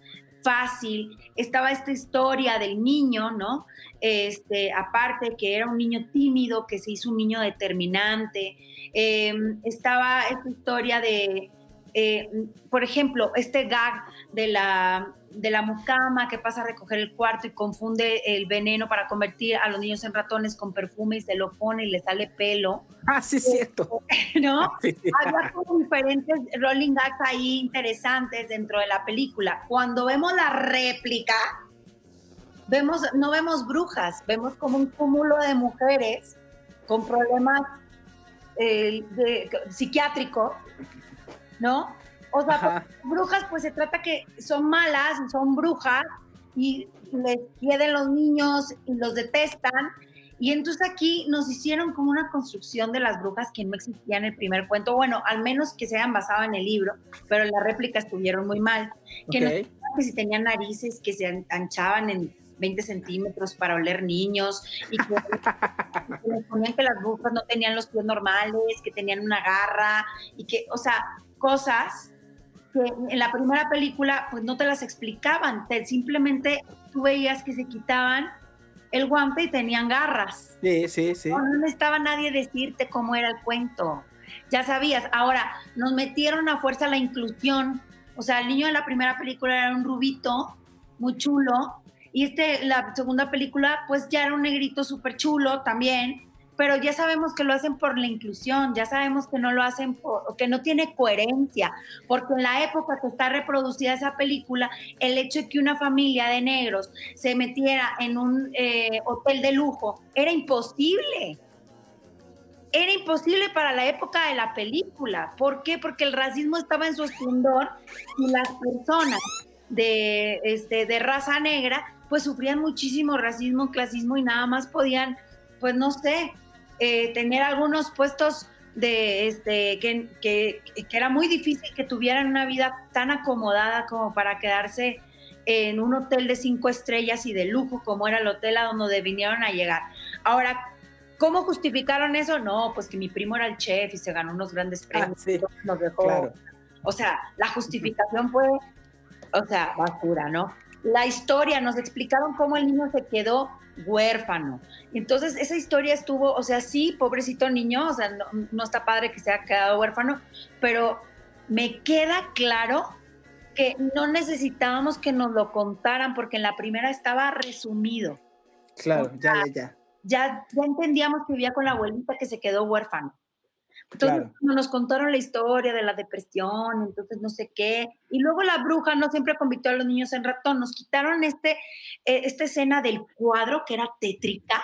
fácil. Estaba esta historia del niño, ¿no? Este, aparte que era un niño tímido, que se hizo un niño determinante. Em, estaba esta historia de, eh, por ejemplo, este gag de la, de la mucama que pasa a recoger el cuarto y confunde el veneno para convertir a los niños en ratones con perfume y se lo pone y le sale pelo. Ah, sí, es cierto. ¿No? Había como diferentes rolling gags ahí interesantes dentro de la película. Cuando vemos la réplica, vemos, no vemos brujas, vemos como un cúmulo de mujeres con problemas eh, de, psiquiátricos, ¿no? O sea, brujas, pues se trata que son malas, son brujas y les quieren los niños y los detestan. Y entonces aquí nos hicieron como una construcción de las brujas que no existía en el primer cuento. Bueno, al menos que se hayan basado en el libro, pero las réplicas estuvieron muy mal. Que no que si tenían narices que se anchaban en 20 centímetros para oler niños y que, les ponían que las brujas no tenían los pies normales, que tenían una garra y que, o sea, cosas que en la primera película pues no te las explicaban, te, simplemente tú veías que se quitaban el guante y tenían garras. Sí, sí, sí. No, no necesitaba nadie decirte cómo era el cuento. Ya sabías. Ahora, nos metieron a fuerza la inclusión. O sea, el niño de la primera película era un rubito, muy chulo. Y este, la segunda película, pues ya era un negrito súper chulo también pero ya sabemos que lo hacen por la inclusión, ya sabemos que no lo hacen por, que no tiene coherencia, porque en la época que está reproducida esa película, el hecho de que una familia de negros se metiera en un eh, hotel de lujo era imposible. Era imposible para la época de la película. ¿Por qué? Porque el racismo estaba en su esplendor y las personas de, este, de raza negra pues sufrían muchísimo racismo, clasismo y nada más podían, pues no sé, eh, tener algunos puestos de este que, que, era muy difícil que tuvieran una vida tan acomodada como para quedarse en un hotel de cinco estrellas y de lujo como era el hotel a donde vinieron a llegar. Ahora, ¿cómo justificaron eso? No, pues que mi primo era el chef y se ganó unos grandes ah, premios. nos dejó. O sea, la justificación fue, o sea, basura, ¿no? La historia, nos explicaron cómo el niño se quedó huérfano. Entonces, esa historia estuvo, o sea, sí, pobrecito niño, o sea, no, está padre que se haya quedado huérfano, pero me queda claro que no necesitábamos que nos lo contaran porque en la primera estaba resumido. Claro, ya, ya, ya. Ya, ya entendíamos que vivía con la abuelita que se quedó huérfano. Entonces nos contaron la historia de la depresión, entonces no sé qué. Y luego la bruja no siempre convirtió a los niños en ratón. Nos quitaron este, eh, esta escena del cuadro que era tétrica,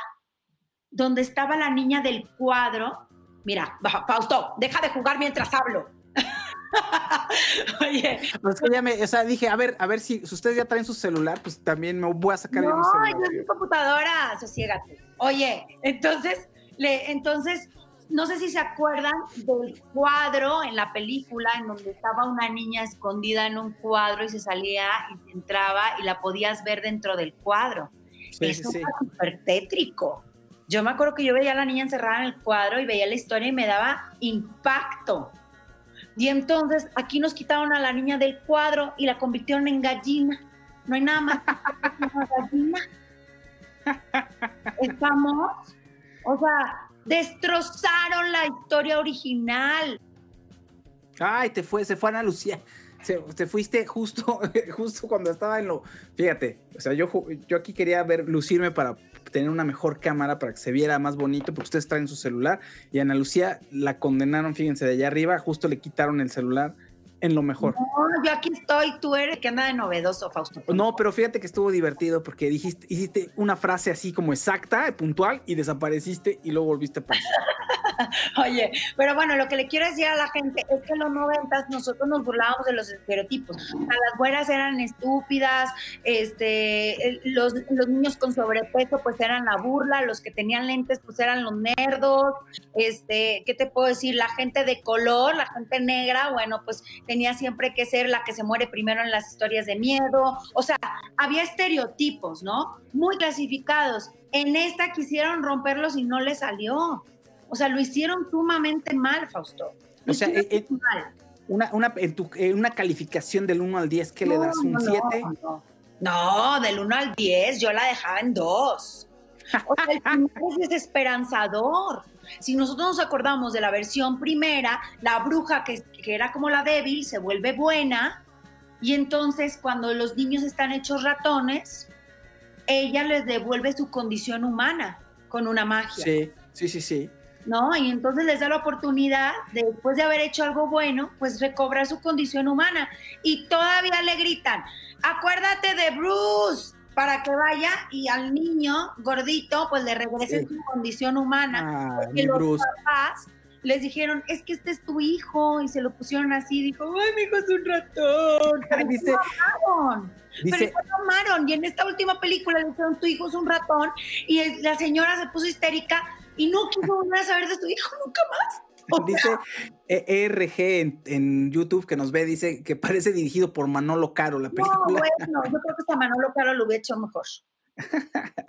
donde estaba la niña del cuadro. Mira, Fausto, deja de jugar mientras hablo. Oye. Pues que ya me, o sea, dije, a ver, a ver si, ustedes ya traen su celular, pues también me voy a sacar no, mi celular. No, computadora, sosiégate. Oye, entonces, le, entonces no sé si se acuerdan del cuadro en la película en donde estaba una niña escondida en un cuadro y se salía y entraba y la podías ver dentro del cuadro. Eso sí, súper tétrico. Yo me acuerdo que yo veía a la niña encerrada en el cuadro y veía la historia y me daba impacto. Y entonces aquí nos quitaron a la niña del cuadro y la convirtieron en gallina. No hay nada más que una gallina. Estamos, o sea, Destrozaron la historia original. Ay, te fue, se fue Ana Lucía. te fuiste justo, justo cuando estaba en lo. Fíjate, o sea, yo, yo aquí quería ver, lucirme para tener una mejor cámara para que se viera más bonito, porque ustedes traen su celular. Y Ana Lucía la condenaron, fíjense, de allá arriba, justo le quitaron el celular en lo mejor. No, yo aquí estoy, tú eres que anda de novedoso, Fausto. No, pero fíjate que estuvo divertido porque dijiste, hiciste una frase así como exacta, puntual, y desapareciste y luego volviste a pasar. Oye, pero bueno, lo que le quiero decir a la gente es que en los noventas nosotros nos burlábamos de los estereotipos. las güeras eran estúpidas, este, los, los, niños con sobrepeso pues eran la burla, los que tenían lentes pues eran los nerdos, este, ¿qué te puedo decir? La gente de color, la gente negra, bueno, pues tenía siempre que ser la que se muere primero en las historias de miedo. O sea, había estereotipos, ¿no? Muy clasificados. En esta quisieron romperlos y no le salió. O sea, lo hicieron sumamente mal, Fausto. o sea, eh, eh, Una, una, en, tu, una, calificación del 1 al 10, ¿qué le das? ¿Un 7? No, no, del 1 al 10 yo la dejaba en 2. O sea, el final es desesperanzador. Si nosotros nos acordamos de la versión primera, la bruja que, que era como la débil se vuelve buena y entonces cuando los niños están hechos ratones, ella les devuelve su condición humana con una magia. Sí, sí, sí, sí. ¿no? Y entonces les da la oportunidad, después de haber hecho algo bueno, pues recobrar su condición humana. Y todavía le gritan, acuérdate de Bruce, para que vaya y al niño gordito, pues le regrese su condición humana. Ah, porque los papás les dijeron, es que este es tu hijo, y se lo pusieron así, dijo, ay, mi hijo es un ratón. Pero dice, amaron. Dice, pero lo amaron. Y en esta última película le dijeron, tu hijo es un ratón, y la señora se puso histérica y no quiso volver a saber de su hijo nunca más. dice ERG en, en, YouTube que nos ve, dice que parece dirigido por Manolo Caro la película. No, bueno, yo creo que hasta Manolo Caro lo hubiera hecho mejor.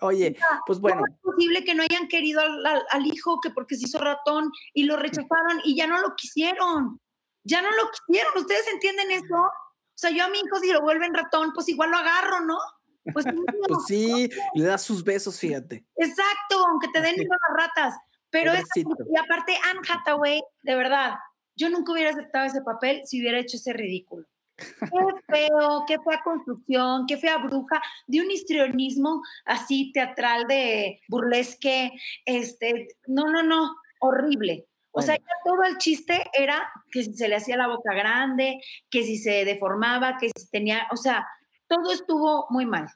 Oye, pues bueno. ¿Cómo es posible que no hayan querido al, hijo que porque se hizo ratón y lo rechazaron y ya no lo quisieron? Ya no lo quisieron. ¿Ustedes entienden eso? O sea, yo a mi hijo si lo vuelven ratón, pues igual lo agarro, ¿no? Pues, pues sí, le das sus besos, fíjate. Exacto, aunque te den las ratas. Pero es, y aparte Anne Hathaway, de verdad, yo nunca hubiera aceptado ese papel si hubiera hecho ese ridículo. Qué feo, qué fea construcción, qué fea bruja, de un histrionismo así teatral de burlesque, este, no, no, no, horrible. O sea, todo el chiste era que si se le hacía la boca grande, que si se deformaba, que si tenía, o sea, todo estuvo muy mal.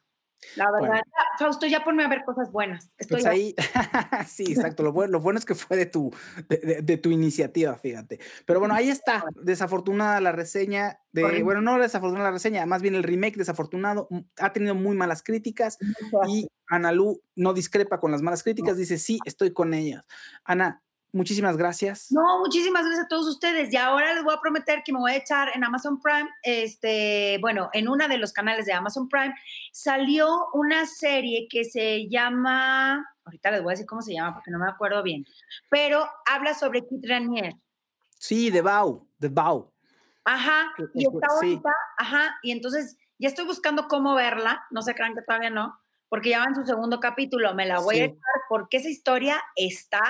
La verdad, Fausto, ya ponme a ver cosas buenas. Estoy pues ahí, sí, exacto. Lo bueno, lo bueno es que fue de tu, de, tu iniciativa, fíjate. Pero bueno, ahí está. Desafortunada la reseña de, bueno, no desafortunada la reseña, más bien el remake desafortunado. Mm, ha tenido muy malas críticas y Analu no discrepa con las malas críticas. Dice, sí, estoy con ellas. Ana, muchísimas gracias. No, muchísimas gracias a todos ustedes. Y ahora les voy a prometer que me voy a echar en Amazon Prime, este, bueno, en una de los canales de Amazon Prime, salió una serie que se llama, ahorita les voy a decir cómo se llama porque no me acuerdo bien, pero habla sobre Kit Ranier. Sí, de Bau, de Bau. Ajá, y está bonita, ajá, y entonces ya estoy buscando cómo verla, no se crean que todavía no, porque ya va en su segundo capítulo, me la voy a echar porque esa historia está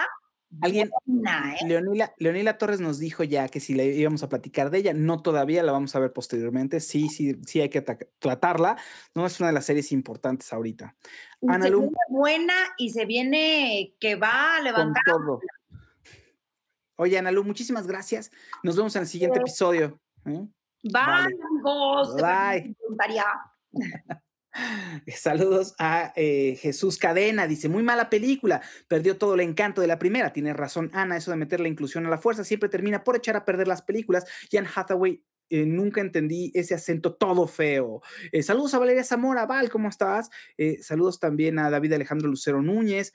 Alguien, ¿eh? Leonila, Torres nos dijo ya que si le íbamos a platicar de ella, no todavía, la vamos a ver posteriormente. Sí, sí, sí hay que tratarla. No es una de las series importantes ahorita. Ana se viene buena y se viene que va a levantar. Oye, Ana Lu, muchísimas gracias. Nos vemos en el siguiente episodio. ¿eh? Bye, amigos. Bye. Saludos a eh, Jesús Cadena, dice, muy mala película, perdió todo el encanto de la primera, tiene razón Ana, eso de meter la inclusión a la fuerza siempre termina por echar a perder las películas, y Anne Hathaway eh, nunca entendí ese acento todo feo. Eh, saludos a Valeria Zamora, Val, ¿cómo estás? saludos también a David Alejandro Lucero Núñez.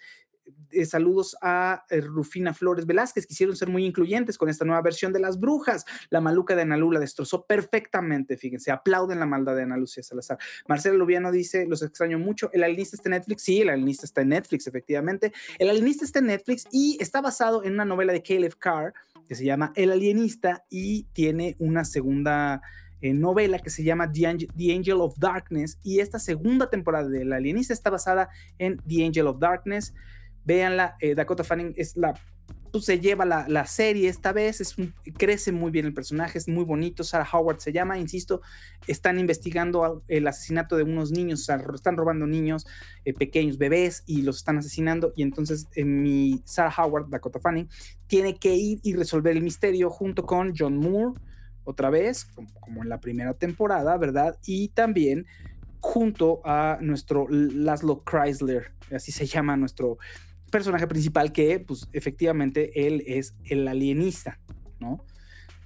Eh, saludos a eh, Rufina Flores Velázquez, quisieron ser muy incluyentes con esta nueva versión de Las Brujas. La maluca de Ana la destrozó perfectamente, fíjense, aplauden la maldad de Ana Lucía Salazar. Marcela Lubiano dice, los extraño mucho, el alienista está en Netflix, sí, el alienista está en Netflix, efectivamente. El alienista está en Netflix y está basado en una novela de Caleb Carr que se llama El alienista y tiene una segunda... Eh, novela que se llama The Angel, of Darkness y esta segunda temporada de El Alienista está basada en The Angel of Darkness. Véanla, eh, Dakota Fanning es la pues, se lleva la, serie esta vez, es crece muy bien el personaje, es muy bonito, Sarah Howard se llama, insisto, están investigando el asesinato de unos niños, están robando niños eh, pequeños, bebés, y los están asesinando, y entonces eh, mi Sarah Howard, Dakota Fanning, tiene que ir y resolver el misterio junto con John Moore, otra vez, como, en la primera temporada, ¿verdad? Y también junto a nuestro Laszlo Chrysler, así se llama nuestro personaje principal que, pues, efectivamente, él es el alienista, ¿no?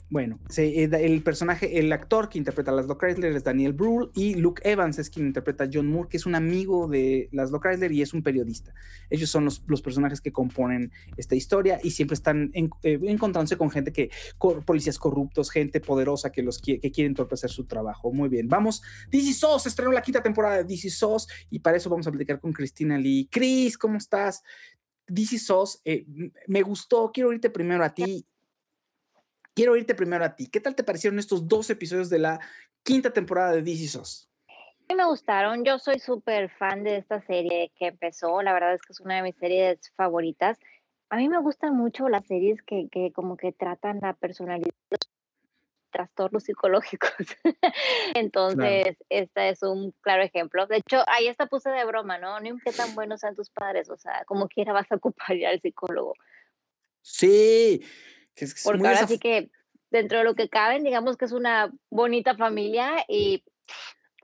Bueno, eh, el personaje, el actor que interpreta a Laszlo Chrysler es Daniel Brühl y Luke Evans es quien interpreta a John Moore, que es un amigo de Laszlo Chrysler y es un periodista. Ellos son los, personajes que componen esta historia y siempre están eh, encontrándose con gente que, policías corruptos, gente poderosa que los que, quieren entorpecer su trabajo. Muy bien, vamos. DC SOS estrenó la quinta temporada de DC SOS y para eso vamos a platicar con Cristina Lee. Cris, ¿cómo estás? DC SOS, eh, me gustó, quiero irte primero a ti. Quiero irte primero a ti. ¿Qué tal te parecieron estos dos episodios de la quinta temporada de DC SOS? me gustaron, yo soy súper fan de esta serie que empezó, la verdad es que es una de mis series favoritas. A mí me gustan mucho las series que, que como que tratan la personalidad trastornos psicológicos. Entonces, este es un claro ejemplo. De hecho, ahí está puse de broma, ¿no? No importa tan buenos sean tus padres, o sea, como quiera vas a ocupar ya al psicólogo. Sí, que es, Porque ahora sí que dentro de lo que caben, digamos que es una bonita familia y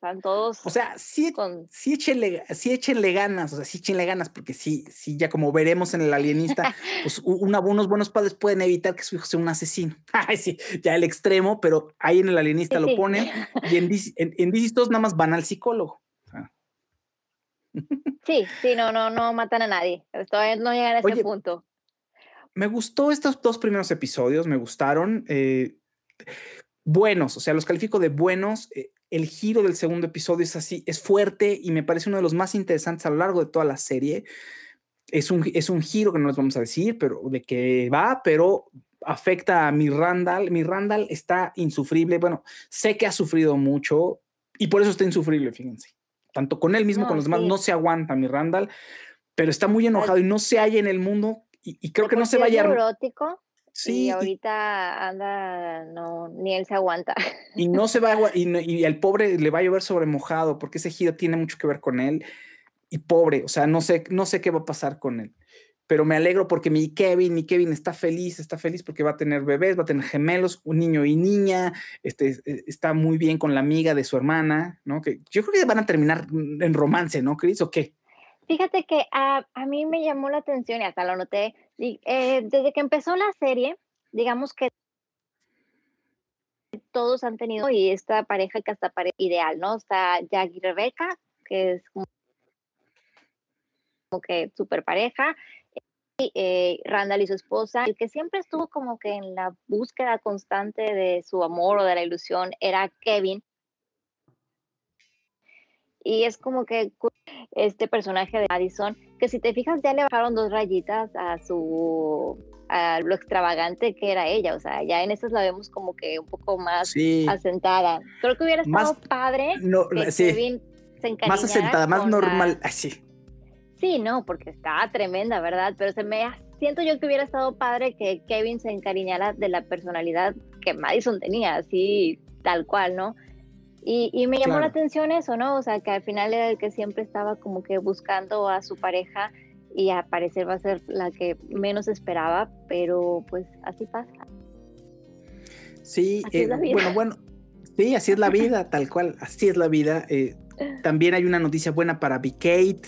están todos. O sea, sí, con... sí, échenle, sí échenle ganas, o sea, sí échenle ganas, porque sí, sí, ya como veremos en el alienista, pues unos buenos padres pueden evitar que su hijo sea un asesino. Ay, sí, ya el extremo, pero ahí en el alienista lo ponen y en, en, en nada más van al psicólogo. Sí, sí, no, no, no matan a nadie. Todavía no llegan a ese punto. Me gustó estos dos primeros episodios, me gustaron. Eh, buenos, o sea, los califico de buenos. Eh, el giro del segundo episodio es así, es fuerte y me parece uno de los más interesantes a lo largo de toda la serie. Es un, es un giro que no les vamos a decir, pero de que va, pero afecta a mi Randall. Mi Randall está insufrible. Bueno, sé que ha sufrido mucho y por eso está insufrible, fíjense. tanto con él mismo, No, con los demás, sí. no se aguanta mi Randall, pero está muy enojado y no se halla en el mundo y, y creo que no se vaya. neurótico Sí, y ahorita anda, no, ni él se aguanta. y no se va a, y, y al pobre le va a llover sobre mojado porque ese giro tiene mucho que ver con él y pobre, o sea, no sé, no sé qué va a pasar con él. Pero me alegro porque mi Kevin, mi Kevin está feliz, está feliz porque va a tener bebés, va a tener gemelos, un niño y niña, este, eh, está muy bien con la amiga de su hermana, ¿no? Que yo creo que van a terminar en romance, ¿no, Chris? ¿O qué? Fíjate que a, a mí me llamó la atención y hasta lo noté. Eh, desde que empezó la serie, digamos que todos han tenido y esta pareja que hasta parece ideal, ¿no? Está Jack y Rebeca, que es como como que super pareja, y eh, Randall y su esposa. El que siempre estuvo como que en la búsqueda constante de su amor o de la ilusión era Kevin. Y es como que este personaje de Madison, que si te fijas ya le bajaron dos rayitas a su a lo extravagante que era ella, o sea, ya en esas la vemos como que un poco más Sí, asentada. Creo que hubiera Más- estado padre no, que sí, Kevin se más encariñara asentada, más con la- normal, así. Sí, no, porque está tremenda, ¿verdad? Pero se me siento yo que hubiera estado padre que Kevin se encariñara de la personalidad que Madison tenía, así tal cual, ¿no? Y, y me llamó la atención eso, ¿no? O sea, que al final era el que siempre estaba como que buscando a su pareja y a parecer va a ser la que menos esperaba, pero pues así pasa. Sí, eh, bueno, bueno, sí, así es la vida, tal cual, así es la vida. eh, también hay una noticia buena para B. Kate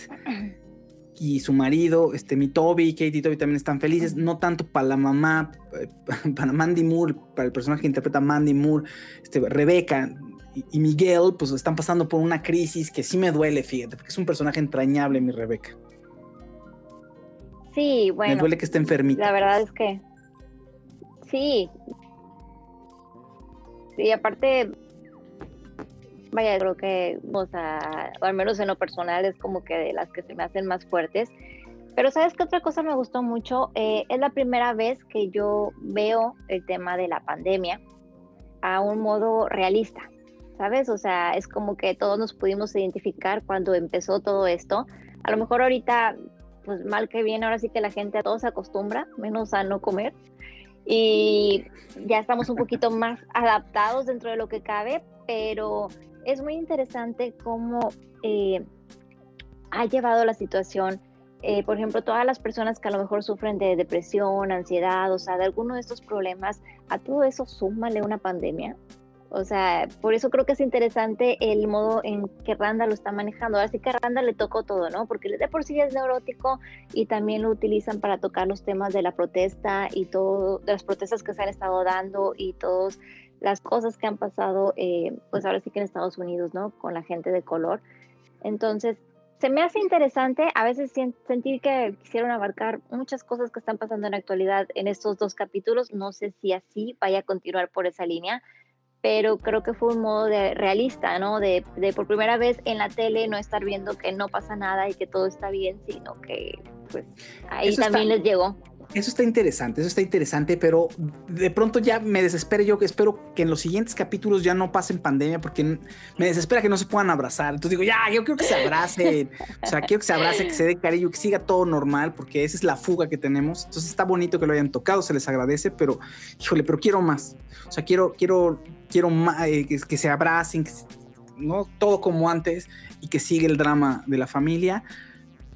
y su marido, este, mi Toby, Kate y Toby también están felices, no tanto para la mamá, eh, para Mandy Moore, para el personaje que interpreta Mandy Moore, este, Rebeca y, y Miguel, pues están pasando por una crisis que sí me duele, fíjate, porque es un personaje entrañable, mi Rebeca. Sí, me bueno, duele que esté enfermita. la verdad es que sí. Y aparte, vaya, creo que, o sea, o al menos en lo personal es como que de las que se me hacen más fuertes. Pero sabes qué otra cosa me gustó mucho, Eh, es la primera vez que yo veo el tema de la pandemia a un modo realista, ¿sabes? O sea, es como que todos nos pudimos identificar cuando empezó todo esto. A lo mejor ahorita, pues mal que bien, ahora sí que la gente a todo se acostumbra, menos a no comer. Y ya estamos un poquito más adaptados dentro de lo que cabe, pero es muy interesante cómo eh, ha llevado la situación. eh, por ejemplo, todas las personas que a lo mejor sufren de depresión, ansiedad, o sea, de alguno de estos problemas, a todo eso súmale una pandemia. O sea, por eso creo que es interesante el modo en que Randa lo está manejando. Así que a Randa le tocó todo, ¿no? Porque de por sí es neurótico y también lo utilizan para tocar los temas de la protesta y todo, de las protestas que se han estado dando y todas las cosas que han pasado, eh, pues ahora sí que en Estados Unidos, ¿no? Con la gente de color. Entonces, se me hace interesante a veces sentir que quisieron abarcar muchas cosas que están pasando en la actualidad en estos dos capítulos. No sé si así vaya a continuar por esa línea, pero creo que fue un modo de realista, ¿no? De, de por primera vez en la tele no estar viendo que no pasa nada y que todo está bien, sino que pues ahí Eso está- también les llegó. Eso está interesante, eso está interesante, pero de pronto ya me desespera yo que espero que en los siguientes capítulos ya no pasen pandemia porque me desespera que no se puedan abrazar. Entonces digo, ya, yo quiero que se abracen, o sea, quiero que se abrace, que se dé cariño, que siga todo normal porque esa es la fuga que tenemos. Entonces está bonito que lo hayan tocado, se les agradece, pero híjole, pero quiero más. O sea, quiero, quiero, quiero más, eh, que, se abracen, no todo como antes y que siga el drama de la familia.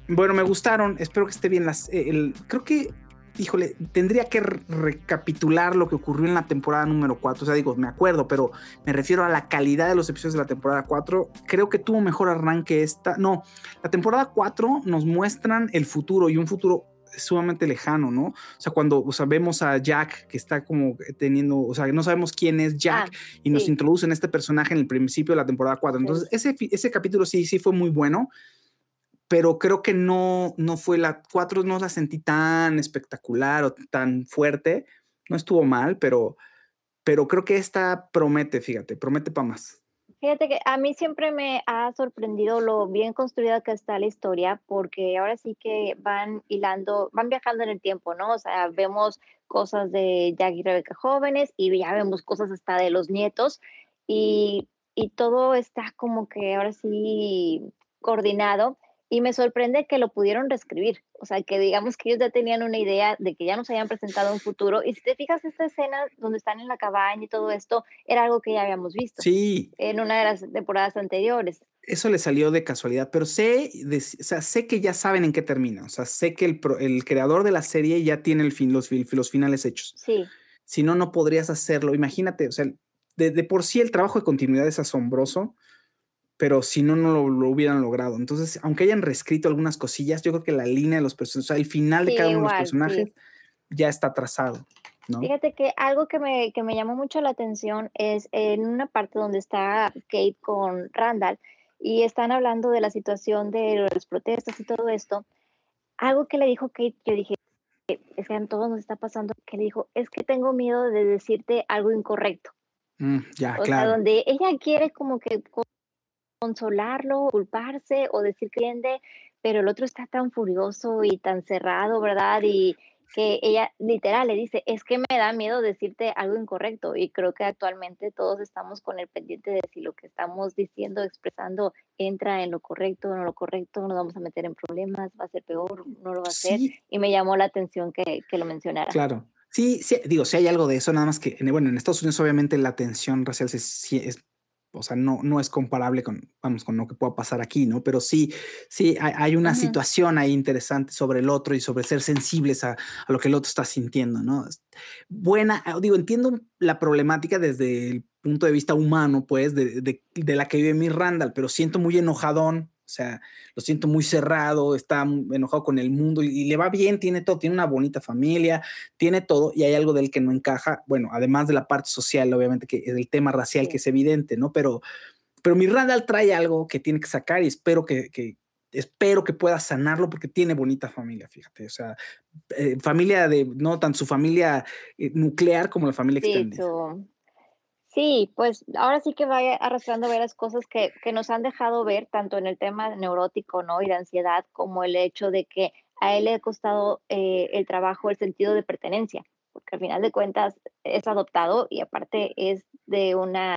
Bueno, me gustaron, espero que esté bien las, eh, creo que híjole, tendría que re- recapitular lo que ocurrió en la temporada número 4. O sea, digo, me acuerdo, pero me refiero a la calidad de los episodios de la temporada 4. Creo que tuvo mejor arranque esta. No, la temporada 4 nos muestran el futuro y un futuro sumamente lejano, ¿no? O sea, cuando o sea, vemos a Jack que está como teniendo, o sea, no sabemos quién es Jack Ah, y nos sí. introducen este personaje en el principio de la temporada 4. Entonces, ese, fi- ese capítulo sí, sí fue muy bueno, pero creo que no, no fue la 4, no la sentí tan espectacular o tan fuerte. No estuvo mal, pero, pero creo que esta promete, fíjate, promete para más. Fíjate que a mí siempre me ha sorprendido lo bien construida que está la historia, porque ahora sí que van hilando, van viajando en el tiempo, ¿no? O sea, vemos cosas de Jack y Rebecca jóvenes y ya vemos cosas hasta de los nietos. Y, y todo está como que ahora sí coordinado y me sorprende que lo pudieron reescribir, o sea, que digamos que ellos ya tenían una idea de que ya nos habían presentado un futuro y si te fijas esta escena donde están en la cabaña y todo esto era algo que ya habíamos visto. Sí. En una de las temporadas anteriores. Eso le salió de casualidad, pero sé, o sea, sé que ya saben en qué termina, o sea, sé que el, el creador de la serie ya tiene el fin, los, los finales hechos. Sí. Si no, no podrías hacerlo. Imagínate, o sea, de, de por sí el trabajo de continuidad es asombroso pero si no, no lo, hubieran logrado. Entonces, aunque hayan reescrito algunas cosillas, yo creo que la línea de los personajes, o sea, el final de cada uno de los personajes ya está trazado. ¿no? Fíjate que algo que me, que me llamó mucho la atención es en una parte donde está Kate con Randall y están hablando de la situación de las protestas y todo esto. Algo que le dijo Kate, yo dije, es que a todos nos está pasando, que le dijo, es que tengo miedo de decirte algo incorrecto. Mm, ya, o claro. sea, donde ella quiere como que consolarlo, culparse o decir que entiende, pero el otro está tan furioso y tan cerrado, ¿verdad? Y que ella literal le dice, es que me da miedo decirte algo incorrecto y creo que actualmente todos estamos con el pendiente de si lo que estamos diciendo, expresando, entra en lo correcto o no lo correcto, nos vamos a meter en problemas, va a ser peor, no lo va a ser. Y me llamó la atención que, que lo mencionara. Claro. Sí, sí, digo, si hay algo de eso, nada más que, bueno, en Estados Unidos obviamente la tensión racial es, es o sea, no, no es comparable con, vamos, con lo que pueda pasar aquí, ¿no? Pero sí, sí, hay, una situación ahí interesante sobre el otro y sobre ser sensibles a, a, lo que el otro está sintiendo, ¿no? Buena, ah, digo, entiendo la problemática desde el punto de vista humano, pues, de, de, de la que vive mi Randall, pero siento muy enojadón o sea, lo siento muy cerrado, está enojado con el mundo y, le va bien, tiene todo, tiene una bonita familia, tiene todo y hay algo de él que no encaja. Bueno, además de la parte social, obviamente, que es el tema racial que es evidente, ¿no? Pero, pero mi Randall trae algo que tiene que sacar y espero que, que espero que pueda sanarlo porque tiene bonita familia, fíjate, o sea, eh, familia de, no tanto su familia eh, nuclear como la familia sí, extendida. Sí, pues ahora sí que va arrastrando varias cosas que, que nos han dejado ver, tanto en el tema neurótico ¿no? y de ansiedad, como el hecho de que a él le ha costado eh, el trabajo, el sentido de pertenencia, porque al final de cuentas es adoptado y aparte es de una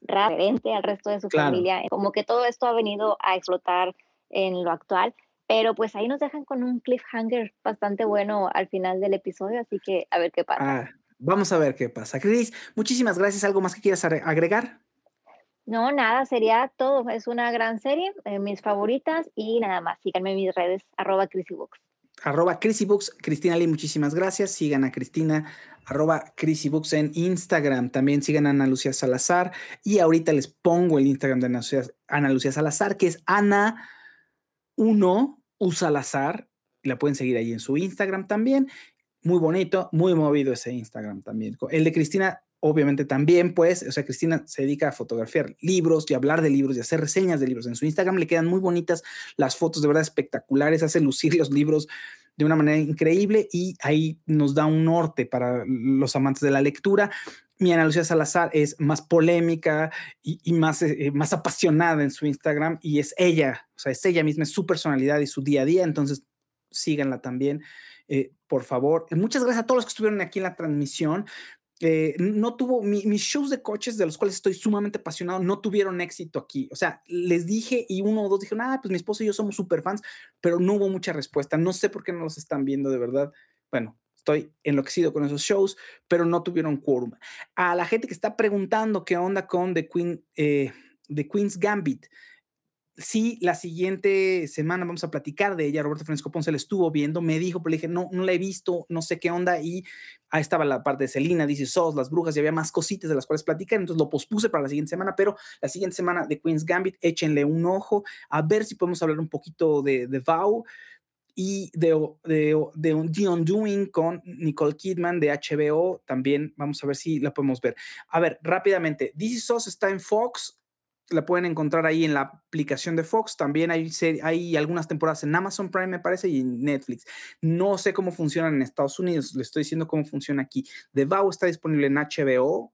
referente al resto de su familia. Como que todo esto ha venido a explotar en lo actual, pero pues ahí nos dejan con un cliffhanger bastante bueno al final del episodio, así que a ver qué pasa. Ah, Vamos a ver qué pasa. Cris, muchísimas gracias. ¿Algo más que quieras agregar? No, nada, sería todo. Es una gran serie, eh, mis favoritas y nada más. Síganme en mis redes, arroba CrisyBooks. Arroba CrisyBooks. Cristina Lee, muchísimas gracias. Sigan a Cristina, arroba CrisyBooks en Instagram. También sigan a Ana Lucía Salazar. Y ahorita les pongo el Instagram de Ana Lucía, Ana Lucía Salazar, que es Ana1 Usalazar. La pueden seguir ahí en su Instagram también muy bonito, muy movido ese Instagram también. El de Cristina, obviamente también, pues, o sea, Cristina se dedica a fotografiar libros y hablar de libros y hacer reseñas de libros. En su Instagram le quedan muy bonitas las fotos, de verdad espectaculares, hace lucir los libros de una manera increíble y ahí nos da un norte para los amantes de la lectura. Mi Ana Lucía Salazar es más polémica y, más, eh, más apasionada en su Instagram y es ella, o sea, es ella misma, es su personalidad y su día a día, entonces síganla también. Eh, por favor. Muchas gracias a todos los que estuvieron aquí en la transmisión. Eh, no tuvo mis shows de coches de los cuales estoy sumamente apasionado no tuvieron éxito aquí o sea les dije y uno o dos dijeron ah pues mi esposo y yo somos super fans pero no hubo mucha respuesta no sé por qué no los están viendo de verdad bueno estoy enloquecido con esos shows pero no tuvieron quórum a la gente que está preguntando qué onda con The Queen eh, The Queen's Gambit sí, la siguiente semana vamos a platicar de ella. Roberto Francisco Ponce la estuvo viendo, me dijo, pero le dije, no, no la he visto, no sé qué onda. Y ahí estaba la parte de Celina, dice Sos, las brujas, y había más cositas de las cuales platicar. Entonces lo pospuse para la siguiente semana, pero la siguiente semana de Queen's Gambit, échenle un ojo a ver si podemos hablar un poquito de, de Vow y de, The Undoing con Nicole Kidman de HBO. También vamos a ver si la podemos ver. A ver, rápidamente, DC Sos está en Fox, la pueden encontrar ahí en la aplicación de Fox. También hay, hay algunas temporadas en Amazon Prime, me parece, y en Netflix. No sé cómo funcionan en Estados Unidos, le estoy diciendo cómo funciona aquí. The Vow está disponible en HBO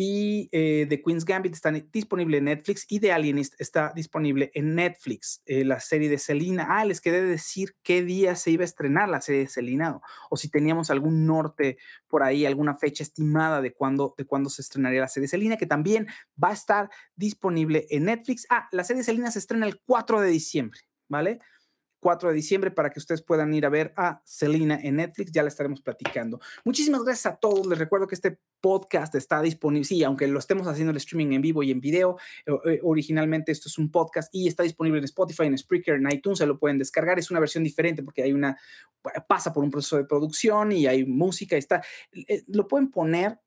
y eh, The Queen's Gambit está disponible en Netflix y The Alienist está disponible en Netflix. Eh, la serie de Selina. Ah, les quedé decir qué día se iba a estrenar la serie de Selina o, si teníamos algún norte por ahí, alguna fecha estimada de cuándo, de cuándo se estrenaría la serie de Selina, que también va a estar disponible en Netflix. Ah, la serie de Selina se estrena el 4 de diciembre, ¿vale? 4 de diciembre para que ustedes puedan ir a ver a Selina en Netflix. Ya la estaremos platicando. Muchísimas gracias a todos. Les recuerdo que este podcast está disponible. Sí, aunque lo estemos haciendo el streaming en vivo y en video, eh, eh, originalmente esto es un podcast y está disponible en Spotify, en Spreaker, en iTunes. Se lo pueden descargar. Es una versión diferente porque hay una, pasa por un proceso de producción y hay música. Está, eh, lo pueden poner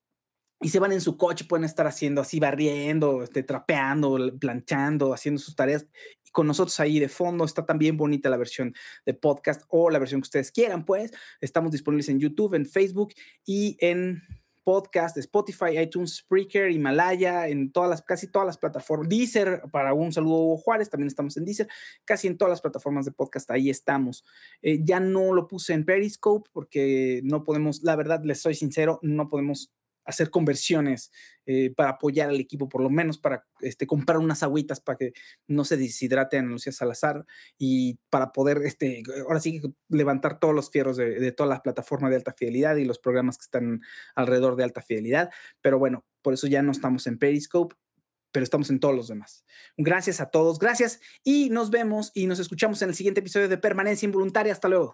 y se van en su coche, pueden estar haciendo así, barriendo, este, trapeando, planchando, haciendo sus tareas. Y con nosotros ahí de fondo está también bonita la versión de podcast o la versión que ustedes quieran, pues. Estamos disponibles en YouTube, en Facebook y en podcast, Spotify, iTunes, Spreaker, Himalaya, en todas las, casi todas las plataformas. Deezer, para un saludo Hugo Juárez, también estamos en Deezer, casi en todas las plataformas de podcast, ahí estamos. Eh, ya no lo puse en Periscope porque no podemos, la verdad, les soy sincero, no podemos hacer conversiones eh, para apoyar al equipo, por lo menos para este, comprar unas agüitas para que no se deshidrate a Lucía Salazar y para poder, este, ahora sí, levantar todos los fierros de, de toda la plataforma de alta fidelidad y los programas que están alrededor de alta fidelidad. Pero bueno, por eso ya no estamos en Periscope pero estamos en todos los demás. Gracias a todos, gracias y nos vemos y nos escuchamos en el siguiente episodio de Permanencia Involuntaria. Hasta luego.